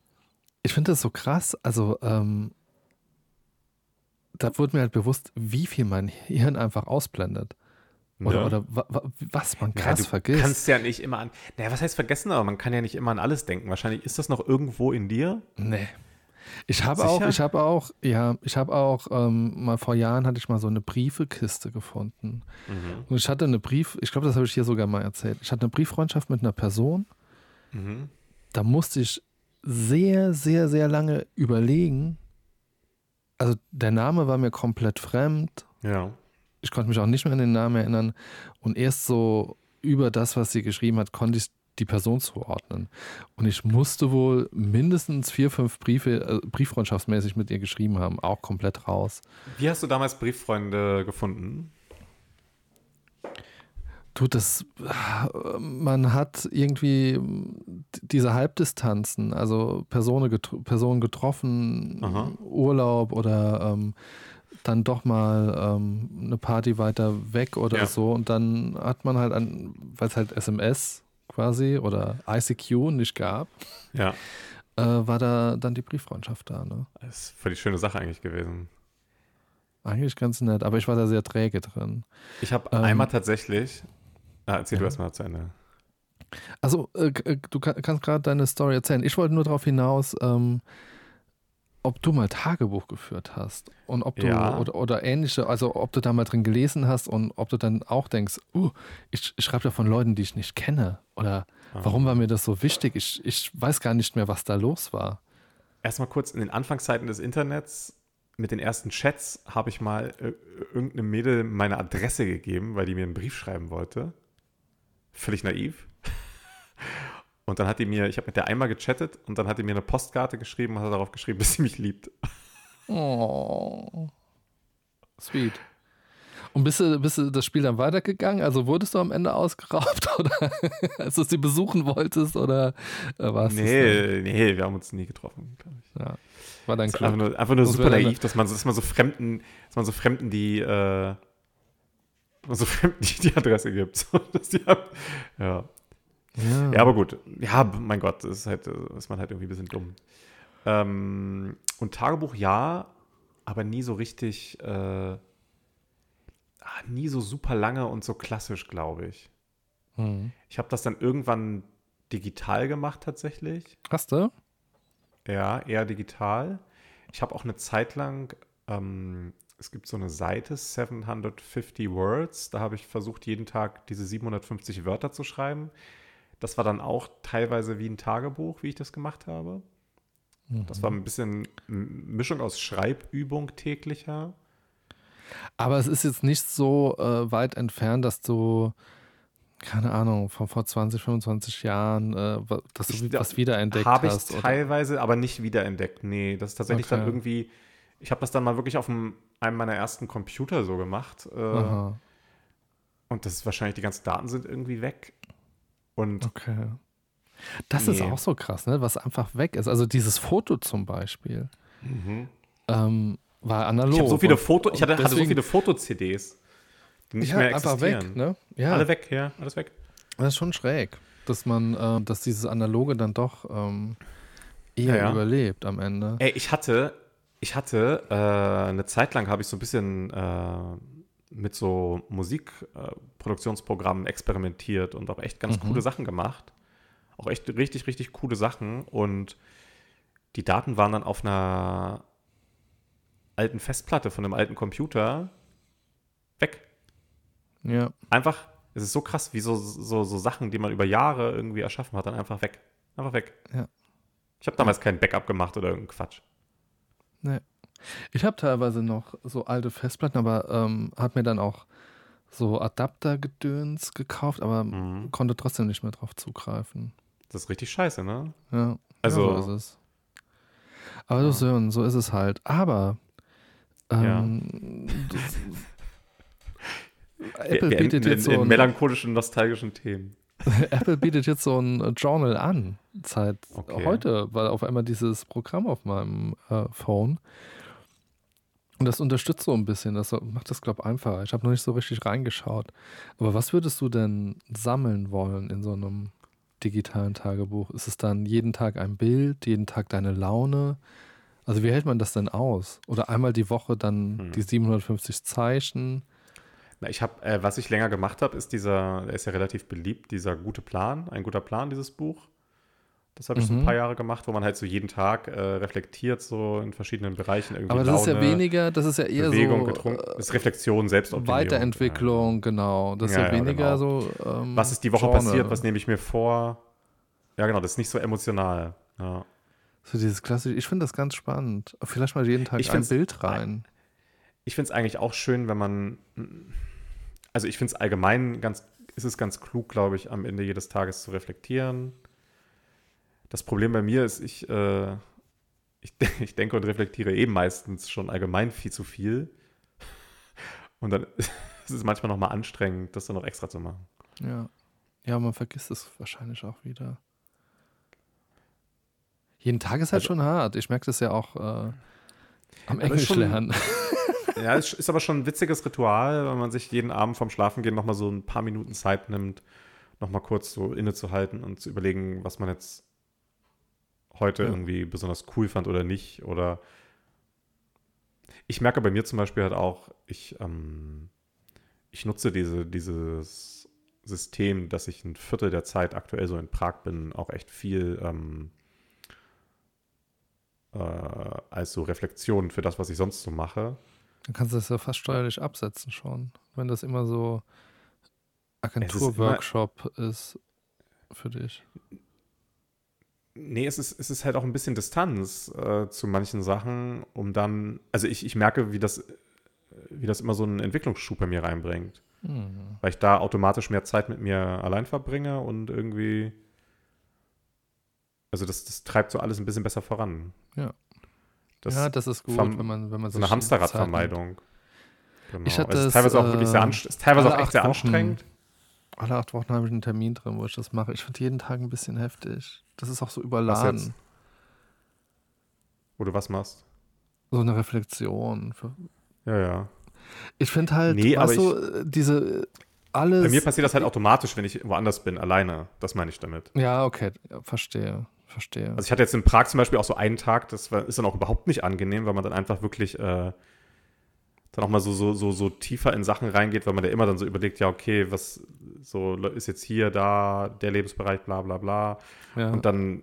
ich finde das so krass. Also ähm, da wurde mir halt bewusst, wie viel mein Hirn einfach ausblendet. Oder, Ja. oder wa, wa, was man Ja, krass du vergisst. kannst ja nicht immer an. Naja, was heißt vergessen, aber man kann ja nicht immer an alles denken. Wahrscheinlich ist das noch irgendwo in dir. Nee. Ich habe auch, ich habe auch, ja, ich habe auch, ähm, mal vor Jahren hatte ich mal so eine Briefekiste gefunden. Mhm. Und ich hatte eine Brief, ich glaube, das habe ich hier sogar mal erzählt. Ich hatte eine Brieffreundschaft mit einer Person, Mhm. da musste ich sehr, sehr, sehr lange überlegen. Also der Name war mir komplett fremd. Ja. Ich konnte mich auch nicht mehr an den Namen erinnern. Und erst so über das, was sie geschrieben hat, konnte ich die Person zuordnen. Und ich musste wohl mindestens vier, fünf Briefe, äh, brieffreundschaftsmäßig mit ihr geschrieben haben, auch komplett raus. Wie hast du damals Brieffreunde gefunden? Du, das, man hat irgendwie diese Halbdistanzen, also Personen, getr Personen getroffen, Aha. Urlaub oder ähm, dann doch mal ähm, eine Party weiter weg oder Ja. so. Und dann hat man halt, an, weil es halt SMS quasi oder ICQ nicht gab, Ja. äh, war da dann die Brieffreundschaft da. Ne? Das ist voll die schöne Sache eigentlich gewesen. Eigentlich ganz nett, aber ich war da sehr träge drin. Ich habe Ähm, einmal tatsächlich. Ah, erzähl du ja. erstmal zu Ende. Also, äh, äh, du ka- kannst gerade deine Story erzählen. Ich wollte nur darauf hinaus, ähm, ob du mal Tagebuch geführt hast und ob du Ja. oder, oder ähnliche, also ob du da mal drin gelesen hast und ob du dann auch denkst, uh, ich, ich schreibe da von Leuten, die ich nicht kenne. Oder Ah. warum war mir das so wichtig? Ich, ich weiß gar nicht mehr, was da los war. Erstmal kurz in den Anfangszeiten des Internets. Mit den ersten Chats habe ich mal äh, irgendeinem Mädel meine Adresse gegeben, weil die mir einen Brief schreiben wollte. Völlig naiv. Und dann hat die mir, ich habe mit der einmal gechattet und dann hat die mir eine Postkarte geschrieben und hat darauf geschrieben, dass sie mich liebt. Oh. Sweet. Und bist du, bist du das Spiel dann weitergegangen? Also wurdest du am Ende ausgeraubt oder als du sie besuchen wolltest oder äh, du Nee, nee, wir haben uns nie getroffen, glaube ich. Ja. War dein ist Glück. einfach nur, einfach nur super naiv, dass man, dass man so Fremden, dass man so Fremden die, äh, so Fremden die, die Adresse gibt. So, dass die haben, ja. Ja. ja, aber gut. Ja, mein Gott, das ist halt, ist man halt irgendwie ein bisschen dumm. Ähm, und Tagebuch ja, aber nie so richtig, äh, ah, nie so super lange und so klassisch, glaube ich. Hm. Ich habe das dann irgendwann digital gemacht tatsächlich. Hast du? Ja, eher digital. Ich habe auch eine Zeit lang, ähm, es gibt so eine Seite, 750 Words, da habe ich versucht, jeden Tag diese 750 Wörter zu schreiben. Das war dann auch teilweise wie ein Tagebuch, wie ich das gemacht habe. Das war ein bisschen Mischung aus Schreibübung täglicher. Aber es ist jetzt nicht so äh, weit entfernt, dass du, keine Ahnung, von vor 20, 25 Jahren, äh, dass du Ich was wiederentdeckt Habe ich hast. oder? teilweise, aber nicht wiederentdeckt. Nee, das ist tatsächlich dann Okay. irgendwie, ich habe das dann mal wirklich auf dem, einem meiner ersten Computer so gemacht. Äh, Und das ist wahrscheinlich, die ganzen Daten sind irgendwie weg. Und okay. Das ist Nee. auch so krass, ne? was einfach weg ist. Also dieses Foto zum Beispiel ähm, war analog. ich so viele Fotos, ich hatte, und hatte so deswegen- viele Foto-CDs, die nicht ja, mehr einfach existieren. weg, ne? Ja, Alle weg, ja, alles weg. das ist schon schräg, dass man, äh, dass dieses Analoge dann doch ähm, eher Ja, ja. überlebt am Ende. Ey, ich hatte Ich hatte äh, eine Zeit lang habe ich so ein bisschen äh, mit so Musikproduktionsprogrammen experimentiert und auch echt ganz Mhm. coole Sachen gemacht. Auch echt richtig, richtig coole Sachen. Und die Daten waren dann auf einer alten Festplatte von einem alten Computer weg. Ja. Einfach, es ist so krass, wie so, so, so Sachen, die man über Jahre irgendwie erschaffen hat, dann einfach weg. Einfach weg. Ja. Ich habe damals kein Backup gemacht oder irgendeinen Quatsch. Ne. Ich habe teilweise noch so alte Festplatten, aber ähm, habe mir dann auch so Adaptergedöns gekauft, aber Mhm. konnte trotzdem nicht mehr drauf zugreifen. Das ist richtig scheiße, ne? Ja, Also- ja, so ist es. Aber Ja. Sören, so ist es halt. Aber Ja. ähm, Wir, Apple, wir bietet enden in, jetzt so in ein, melancholischen, nostalgischen Themen. Apple bietet jetzt so ein Journal an, seit Okay. heute, weil auf einmal dieses Programm auf meinem äh, Phone und das unterstützt so ein bisschen, das macht das, glaube ich, einfacher. Ich habe noch nicht so richtig reingeschaut. Aber was würdest du denn sammeln wollen in so einem digitalen Tagebuch? Ist es dann jeden Tag ein Bild, jeden Tag deine Laune? Also wie hält man das denn aus? Oder einmal die Woche dann Hm. die 750 Zeichen? Na, ich habe, äh, was ich länger gemacht habe, ist dieser, der ist ja relativ beliebt, dieser gute Plan, ein guter Plan, dieses Buch. Das habe ich so ein Mhm. paar Jahre gemacht, wo man halt so jeden Tag äh, reflektiert, so in verschiedenen Bereichen irgendwie. Aber das ist ja Laune, weniger, das ist ja eher Bewegung, so getrunken. äh, Das ist Reflexion, Selbstoptimierung. Weiterentwicklung, genau. Das ist Ja, ja, ja, weniger genau. so. Ähm, Was ist die Woche Genre. passiert? Was nehme ich mir vor? Ja, genau, das ist nicht so emotional. Ja. So dieses klassische, ich finde das ganz spannend. Vielleicht mal jeden Tag Ich ein Bild rein. Ich finde es eigentlich auch schön, wenn man. Also, ich finde es allgemein ganz. Ist es ganz klug, glaube ich, am Ende jedes Tages zu reflektieren. Das Problem bei mir ist, ich, äh, ich, ich denke und reflektiere eben meistens schon allgemein viel zu viel. Und dann ist es manchmal nochmal anstrengend, das dann noch extra zu machen. Ja. Ja, man vergisst es wahrscheinlich auch wieder. Jeden Tag ist halt Also- schon hart. Ich merke das ja auch äh, am Englisch schon- lernen. Ja, es ist aber schon ein witziges Ritual, wenn man sich jeden Abend vorm Schlafengehen nochmal so ein paar Minuten Zeit nimmt, nochmal kurz so innezuhalten und zu überlegen, was man jetzt heute Ja. irgendwie besonders cool fand oder nicht. Oder ich merke bei mir zum Beispiel halt auch, ich, ähm, ich nutze diese, dieses System, dass ich ein Viertel der Zeit aktuell so in Prag bin, auch echt viel ähm, äh, als so Reflexion für das, was ich sonst so mache. Dann kannst du das ja fast steuerlich absetzen schon. Wenn das immer so Agenturworkshop ist für dich. Nee, es ist, es ist halt auch ein bisschen Distanz äh, zu manchen Sachen, um dann, also ich, ich merke, wie das, äh, wie das immer so einen Entwicklungsschub bei mir reinbringt. Hm. Weil ich da automatisch mehr Zeit mit mir allein verbringe und irgendwie, also das, das treibt so alles ein bisschen besser voran. Ja. Das ja, das ist gut, wenn man, wenn man so eine sich Zeit Hamsterradvermeidung. Genau. Ich hatte es ist teilweise auch wirklich sehr, äh, anst ist teilweise auch echt sehr Wochen. anstrengend. Alle acht Wochen habe ich einen Termin drin, wo ich das mache. Ich finde jeden Tag ein bisschen heftig. Das ist auch so überladen. jetzt? Wo du was machst. So eine Reflexion. Ja, ja. Ich finde halt, Nee, weißt aber du, äh, diese äh, alles. Bei mir passiert das halt automatisch, wenn ich woanders bin, alleine. Das meine ich damit. Ja, okay, ja, verstehe, verstehe. Also ich hatte jetzt in Prag zum Beispiel auch so einen Tag, das war, ist dann auch überhaupt nicht angenehm, weil man dann einfach wirklich äh, dann auch mal so, so, so, so tiefer in Sachen reingeht, weil man ja immer dann so überlegt, ja, okay, was so ist jetzt hier, da, der Lebensbereich, bla bla bla. ja. Und dann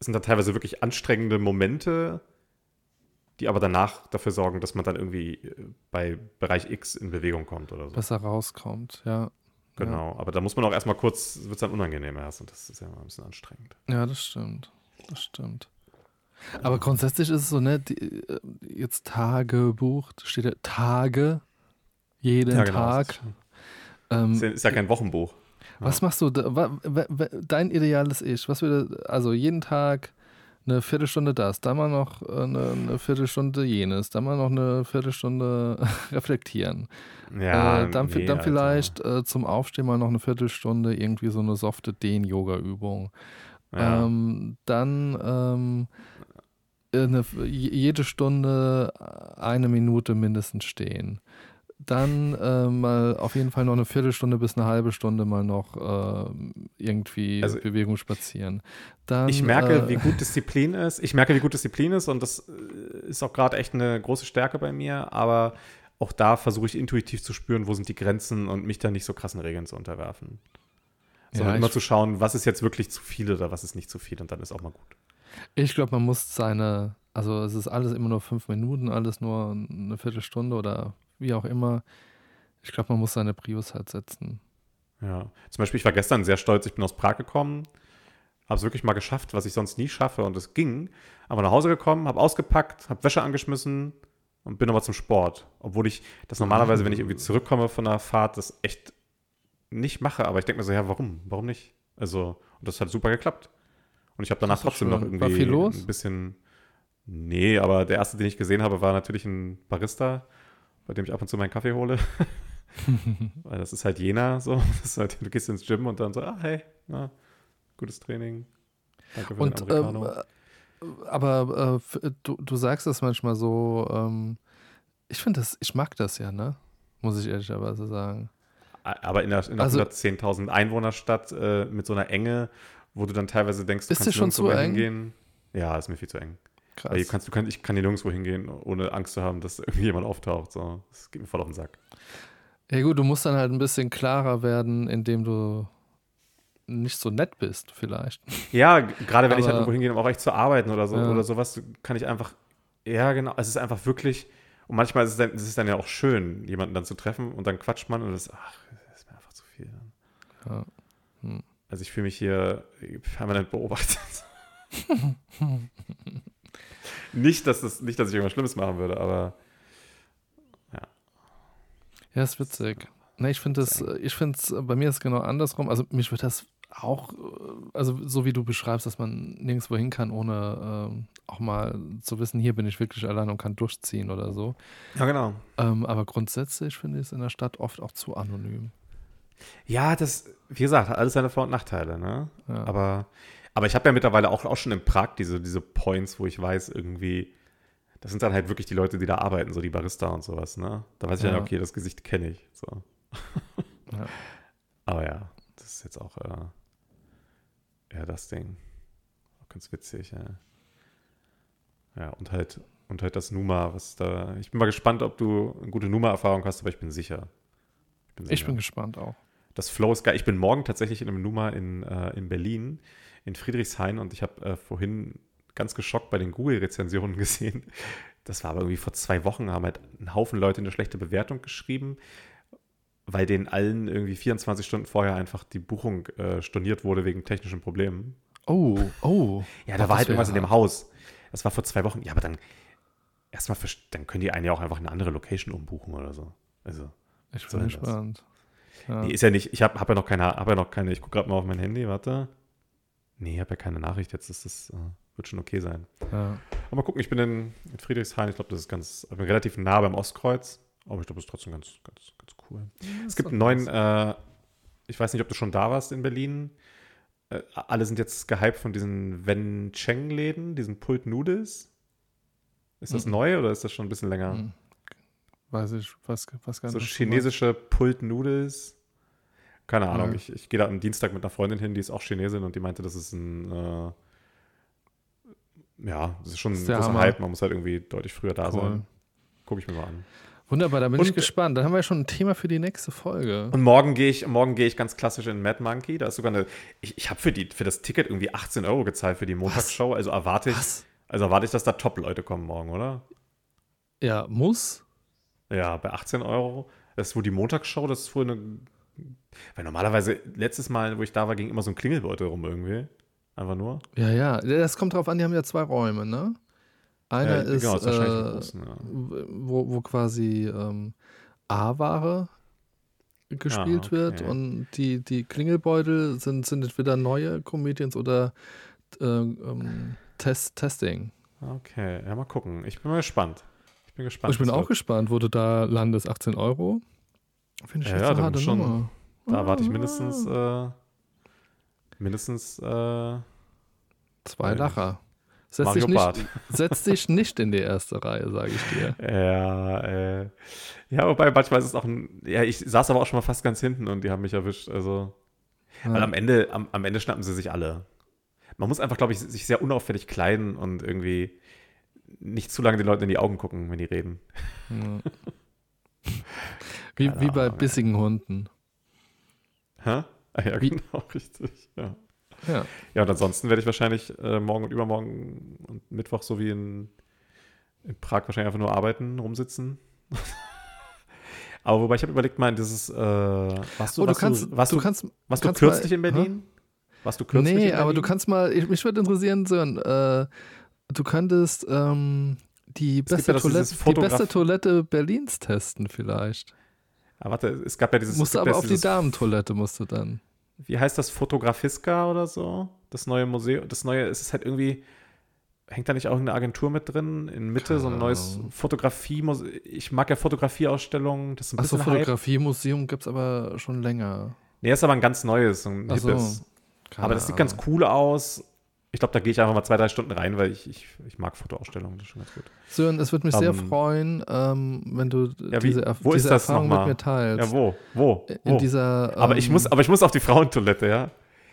sind da teilweise wirklich anstrengende Momente, die aber danach dafür sorgen, dass man dann irgendwie äh, bei Bereich X in Bewegung kommt oder so. besser rauskommt, ja. Genau. Aber da muss man auch erstmal kurz, wird es dann unangenehm erst und das ist ja immer ein bisschen anstrengend. Ja, das stimmt. Das stimmt. Aber grundsätzlich ist es so, ne, die, äh, jetzt Tagebuch, da steht ja Tage, jeden Ja, genau. Tag. Ähm, Ist ja, ist ja kein Wochenbuch. Was machst du, dein ideales Ich, was würde, also jeden Tag eine Viertelstunde das, dann mal noch äh, eine, eine Viertelstunde jenes, dann mal noch eine Viertelstunde reflektieren. Ja, äh, dann, nee, dann vielleicht äh, zum Aufstehen mal noch eine Viertelstunde irgendwie so eine softe Dehn-Yoga-Übung. Ja. Ähm, dann ähm, eine, je- jede Stunde eine Minute mindestens stehen. Dann äh, mal auf jeden Fall noch eine Viertelstunde bis eine halbe Stunde mal noch äh, irgendwie Also- Bewegung spazieren. Dann, ich merke, äh, wie gut Disziplin ist. Ich merke, wie gut Disziplin ist und das äh, ist auch gerade echt eine große Stärke bei mir, aber auch da versuche ich intuitiv zu spüren, wo sind die Grenzen und mich da nicht so krassen Regeln zu unterwerfen. Sondern Ja, immer zu schauen, was ist jetzt wirklich zu viel oder was ist nicht zu viel und dann ist auch mal gut. Ich glaube, man muss seine, also es ist alles immer nur fünf Minuten, alles nur eine Viertelstunde oder wie auch immer. Ich glaube, man muss seine Prios halt setzen. Ja. Zum Beispiel, ich war gestern sehr stolz, ich bin aus Prag gekommen, habe es wirklich mal geschafft, was ich sonst nie schaffe und es ging. Aber nach Hause gekommen, habe ausgepackt, habe Wäsche angeschmissen und bin aber zum Sport. Obwohl ich das normalerweise, wenn ich irgendwie zurückkomme von einer Fahrt, das echt nicht mache. Aber ich denke mir so, ja, warum? Warum nicht? Also, und das hat super geklappt. Und ich habe danach trotzdem noch schön. irgendwie viel los? ein bisschen. Nee, aber der erste, den ich gesehen habe, war natürlich ein Barista, bei dem ich ab und zu meinen Kaffee hole. Weil das ist halt Jena so. Das ist halt, du gehst ins Gym und dann so, ah, hey, na, gutes Training. Danke für Und den ähm, Americano. äh, aber äh, du, du sagst das manchmal so, ähm, ich finde das, ich mag das ja, ne? Muss ich ehrlicherweise sagen. Aber in einer, in einer also- 110.000 Einwohnerstadt äh, mit so einer Enge, wo du dann teilweise denkst, du Ist kannst schon zu eng? hingehen. Ja, ist mir viel zu eng. Krass. Weil kannst, du kannst, ich kann hier nirgendwo hingehen, ohne Angst zu haben, dass irgendjemand auftaucht. So. Das geht mir voll auf den Sack. Ja gut, du musst dann halt ein bisschen klarer werden, indem du nicht so nett bist, vielleicht. Ja, gerade wenn ich halt Aber- irgendwo hingehe, um auch echt zu arbeiten oder so Ja. oder sowas, kann ich einfach, ja genau, es ist einfach wirklich, und manchmal ist es, dann, es ist dann ja auch schön, jemanden dann zu treffen und dann quatscht man und das, ach, das ist mir einfach zu viel. Ja. Also ich fühle mich hier permanent beobachtet. nicht, dass das, nicht, dass ich irgendwas Schlimmes machen würde, aber Ja, ist witzig. Ne, ich finde es, ich finde es, bei mir ist es genau andersrum. Also mich wird das auch, äh, also so wie du beschreibst, dass man nirgendwo hin kann, ohne ähm, auch mal zu wissen, hier bin ich wirklich allein und kann durchziehen oder so. ja genau. Ähm, aber grundsätzlich finde ich es in der Stadt oft auch zu anonym. Ja, das, wie gesagt, hat alles seine Vor- und Nachteile, ne? Ja. Aber, aber ich habe ja mittlerweile auch, auch schon in Prag diese, diese Points, wo ich weiß, irgendwie, das sind dann halt wirklich die Leute, die da arbeiten, so die Barista und sowas, ne? Da weiß ich Ja. dann, okay, das Gesicht kenne ich. So. Ja. Aber ja, das ist jetzt auch äh, eher das Ding. Auch ganz witzig, ja. Ja, und halt, und halt das Numa, was da. Ich bin mal gespannt, ob du eine gute Numa-Erfahrung hast, aber ich bin sicher. Ich bin Ich sicher. bin gespannt auch. Das Flow ist geil. Ich bin morgen tatsächlich in einem Nummer in, äh, in Berlin, in Friedrichshain und ich habe äh, vorhin ganz geschockt bei den Google-Rezensionen gesehen. Das war aber irgendwie vor zwei Wochen, haben halt ein Haufen Leute eine schlechte Bewertung geschrieben, weil denen allen irgendwie 24 Stunden vorher einfach die Buchung äh, storniert wurde wegen technischen Problemen. Oh, oh. Ja, da war halt irgendwas in dem. Haus. Das war vor zwei Wochen. Ja, aber dann erstmal, dann können die einen ja auch einfach eine andere Location umbuchen oder so. Also. Ich bin gespannt. Ja. Nee, ist ja nicht, ich habe hab ja noch keine, hab ja noch keine, ich gucke gerade mal auf mein Handy, warte. Nee, ich habe ja keine Nachricht, jetzt ist das, äh, wird schon okay sein. Ja. Aber mal gucken, ich bin in, in Friedrichshain, ich glaube, das ist ganz, ich bin relativ nah beim Ostkreuz, aber ich glaube, das ist trotzdem ganz, ganz, ganz cool. Es gibt einen neuen, äh, ich weiß nicht, ob du schon da warst in Berlin. Äh, alle sind jetzt gehypt von diesen Wen Cheng-Läden, diesen Pult Noodles. Ist das Mhm. neu oder ist das schon ein bisschen länger? Hm. Weiß ich, was, was ganz So chinesische Pult Noodles. Keine Ahnung, Ja. ich, ich gehe da am Dienstag mit einer Freundin hin, die ist auch Chinesin und die meinte, das ist ein, äh, ja, das ist schon Das ein ist großer Hammer. Hype, man muss halt irgendwie deutlich früher da Cool. sein. Gucke ich mir mal an. Wunderbar, da bin ich Und- gespannt. Dann haben wir ja schon ein Thema für die nächste Folge. Und morgen gehe ich, morgen gehe ich ganz klassisch in Mad Monkey. Da ist sogar eine, ich, ich habe für, die- für das Ticket irgendwie 18 Euro gezahlt für die Montagsshow. Also erwarte ich, Was? also erwarte ich, dass da Top-Leute kommen morgen, oder? Ja, muss. Ja, bei 18 Euro. Das ist wohl die Montagsshow, das ist wohl eine. Weil normalerweise, letztes Mal, wo ich da war, ging immer so ein Klingelbeutel rum irgendwie. Einfach nur. Ja, ja. Das kommt drauf an, die haben ja zwei Räume, ne? Einer Ja, ist, genau, ist wahrscheinlich äh, großen, ja. wo, wo quasi ähm, A-Ware gespielt Ah, okay. wird und die, die Klingelbeutel sind, sind entweder neue Comedians oder äh, ähm, Test, Testing. Okay, ja, mal gucken. Ich bin mal gespannt. Ich bin gespannt. ich bin auch wird. gespannt, wo du da landest. 18 Euro. Finde ich Ja, jetzt eine harte schon. Nummer. Da erwarte ich mindestens, Ah. äh, mindestens, äh, Zwei Lacher. Setz Mario dich, nicht, setz dich nicht in die erste Reihe, sage ich dir. Ja, äh, ja, wobei manchmal ist es auch ein, ja, ich saß aber auch schon mal fast ganz hinten und die haben mich erwischt, also, weil am Ende, am, am Ende schnappen sie sich alle. Man muss einfach, glaube ich, sich sehr unauffällig kleiden und irgendwie nicht zu lange den Leuten in die Augen gucken, wenn die reden. Ja. Wie, Keine wie bei Ahnung, bissigen Hunden. Hä? Ah, ja, Wie- genau, richtig. Ja. Ja. ja, und ansonsten werde ich wahrscheinlich äh, morgen und übermorgen und Mittwoch so wie in, in Prag wahrscheinlich einfach nur arbeiten, rumsitzen. Aber wobei ich habe überlegt, mal, dieses, äh, warst du, Oh, du kannst, du, warst du du, kannst, warst du kannst kürzlich mal- in Berlin? Warst du kürzlich nee, in Berlin? aber du kannst mal, ich, mich würde interessieren, Sören, äh, du könntest ähm, die, ja beste das- Toilette, die beste Toilette Berlins testen vielleicht. Ah, warte, es gab ja dieses. Musst du es gibt aber ja auf die Damentoilette musst du dann. Wie heißt das? Fotografiska oder so? Das neue Museum. Das neue, es ist halt irgendwie. Hängt da nicht auch eine Agentur mit drin? In Mitte so ein Keine neues. Fotografie. Ich mag ja Fotografieausstellungen. Das ist ein Achso, bisschen Hype. Fotografiemuseum gibt es aber schon länger. Nee, ist aber ein ganz neues, ein Ach so, hippes. Keine Aber das sieht ganz cool aus. Ich glaube, da gehe ich einfach mal zwei, drei Stunden rein, weil ich, ich, ich mag Fotoausstellungen. Das ist schon ganz gut. Sören, es würde mich sehr Ähm, freuen, ähm, wenn du Ja, wie- diese, Erf wo ist diese das Erfahrung mit mir teilst. Ja, wo? Wo? In wo? dieser. aber, ich ähm, muss, aber ich muss auf die Frauentoilette, ja.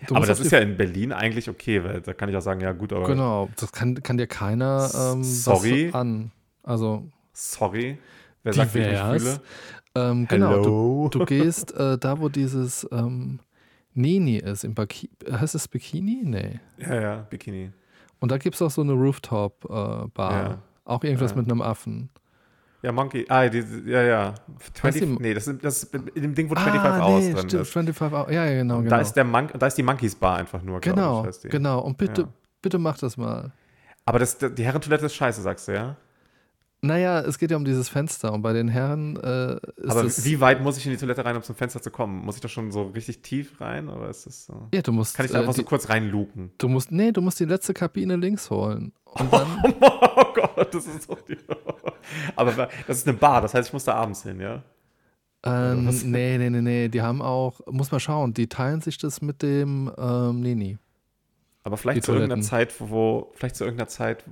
du Aber das ist ja in Berlin eigentlich okay, weil da kann ich ja sagen, ja gut, aber Genau, das kann, kann dir keiner ähm, Sorry. an. Also, sorry, wer sagt, wie ich mich fühle. ähm, genau, du, du gehst äh, da, wo dieses ähm, Nini ist, im Baki heißt es Bikini? Nee. Ja, ja, Bikini. Und da gibt es auch so eine Rooftop-Bar. Ja. Auch irgendwas Ja. mit einem Affen. Ja, Monkey. Ah, die, ja, ja. Heißt 20, die- nee, das ist, das in dem Ding, wo 25 ah, Hours nee, drin stimmt, ist. 25 Hours. Ja, ja, genau, Und genau. Da, ist der Monk, da ist die Monkeys Bar einfach nur, genau, ich, genau. Und bitte, Ja. bitte mach das mal. Aber das, die Herrentoilette ist scheiße, sagst du, ja? Naja, es geht ja um dieses Fenster und bei den Herren äh, ist Aber wie weit muss ich in die Toilette rein, um zum Fenster zu kommen? Muss ich da schon so richtig tief rein? Oder ist das so? ja, du musst. Kann ich da äh, einfach die, so kurz reinluken? du musst, nee, du musst die letzte Kabine links holen. Und dann, Oh Gott, das ist so. Aber das ist eine Bar, das heißt, ich muss da abends hin, ja? ähm, nee, nee, nee, nee, die haben auch, muss man schauen, die teilen sich das mit dem ähm, Nini. Aber vielleicht Die zu irgendeiner. Zeit, wo, vielleicht zu irgendeiner Zeit,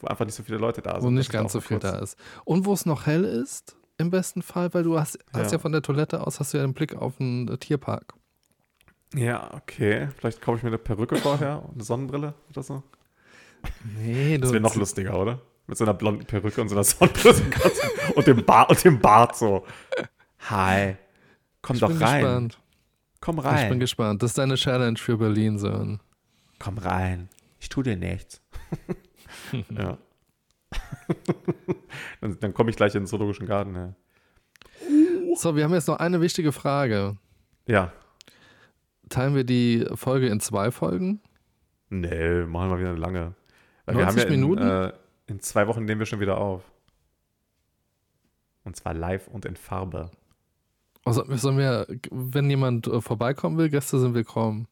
wo einfach nicht so viele Leute da sind. wo nicht ganz so viel kurz- da ist. Und wo es noch hell ist, im besten Fall, weil du hast, hast ja Ja. von der Toilette aus, hast du ja einen Blick auf einen Tierpark. Ja, okay. Vielleicht kaufe ich mir eine Perücke vorher und eine Sonnenbrille oder so. Nee, Das wäre noch lustiger, oder? Mit so einer blonden Perücke und so einer Sonnenbrille und dem Bart und dem Bart so. Hi. Komm Ich doch bin rein. gespannt. Komm Ich bin rein. gespannt. Das ist deine Challenge für Berlin, Sören. Komm rein. Ich tu dir nichts. ja. dann dann komme ich gleich in den Zoologischen Garten. Ja. So, wir haben jetzt noch eine wichtige Frage. ja. Teilen wir die Folge in zwei Folgen? Nee, machen wir wieder eine lange. Weil 90 wir haben ja in, Minuten? Äh, in zwei Wochen nehmen wir schon wieder auf. Und zwar live und in Farbe. Also sollen wir, wenn jemand äh, vorbeikommen will, Gäste sind willkommen.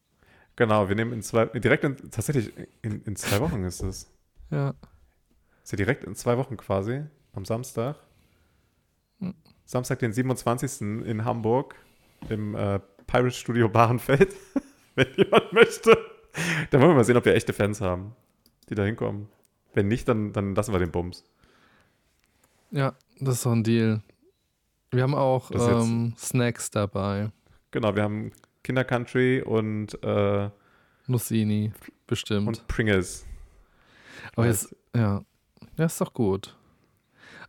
Genau, wir nehmen in zwei, direkt in, tatsächlich in, in zwei Wochen ist es. Ja. Ist ja direkt in zwei Wochen quasi, am Samstag. Hm. Samstag, den 27. in Hamburg, im äh, Pirate Studio Bahrenfeld. Wenn jemand möchte. Da wollen wir mal sehen, ob wir echte Fans haben, die da hinkommen. Wenn nicht, dann, dann lassen wir den Bums. Ja, das ist so ein Deal. Wir haben auch ähm, Snacks dabei. Genau, wir haben Kindercountry und, äh, Nussini, bestimmt. und Pringles. Aber jetzt, ja. Ja, ist doch gut.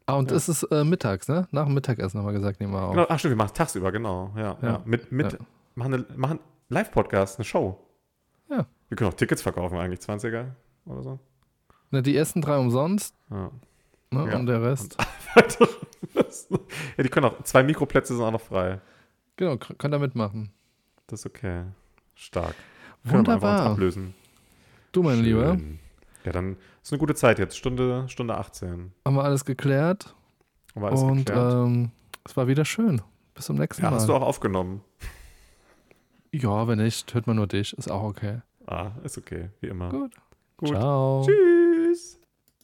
Ah, und Ja. es ist äh, mittags, ne? Nach dem Mittagessen haben wir gesagt, nehmen wir auf. Genau, ach stimmt, wir machen es tagsüber, genau. Ja, ja. Ja. Mit, mit, Ja. machen, eine, machen Live-Podcast, eine Show. Ja. Wir können auch Tickets verkaufen, eigentlich 20er oder so. Ne, die ersten drei umsonst Ja. ne? Und der Rest. ja, die können auch, zwei Mikroplätze sind auch noch frei. Genau, könnt ihr mitmachen. Das ist okay. Stark. Wunderbar. uns ablösen. Du, mein Schön. Lieber, Ja, dann ist eine gute Zeit jetzt. Stunde, Stunde 18. haben wir alles geklärt. Haben wir alles und geklärt. ähm, es war wieder schön. Bis zum nächsten ja, Mal. hast du auch aufgenommen? ja, wenn nicht, hört man nur dich. Ist auch okay. Ah, ist okay, wie immer. Gut. Gut. Ciao. Tschüss.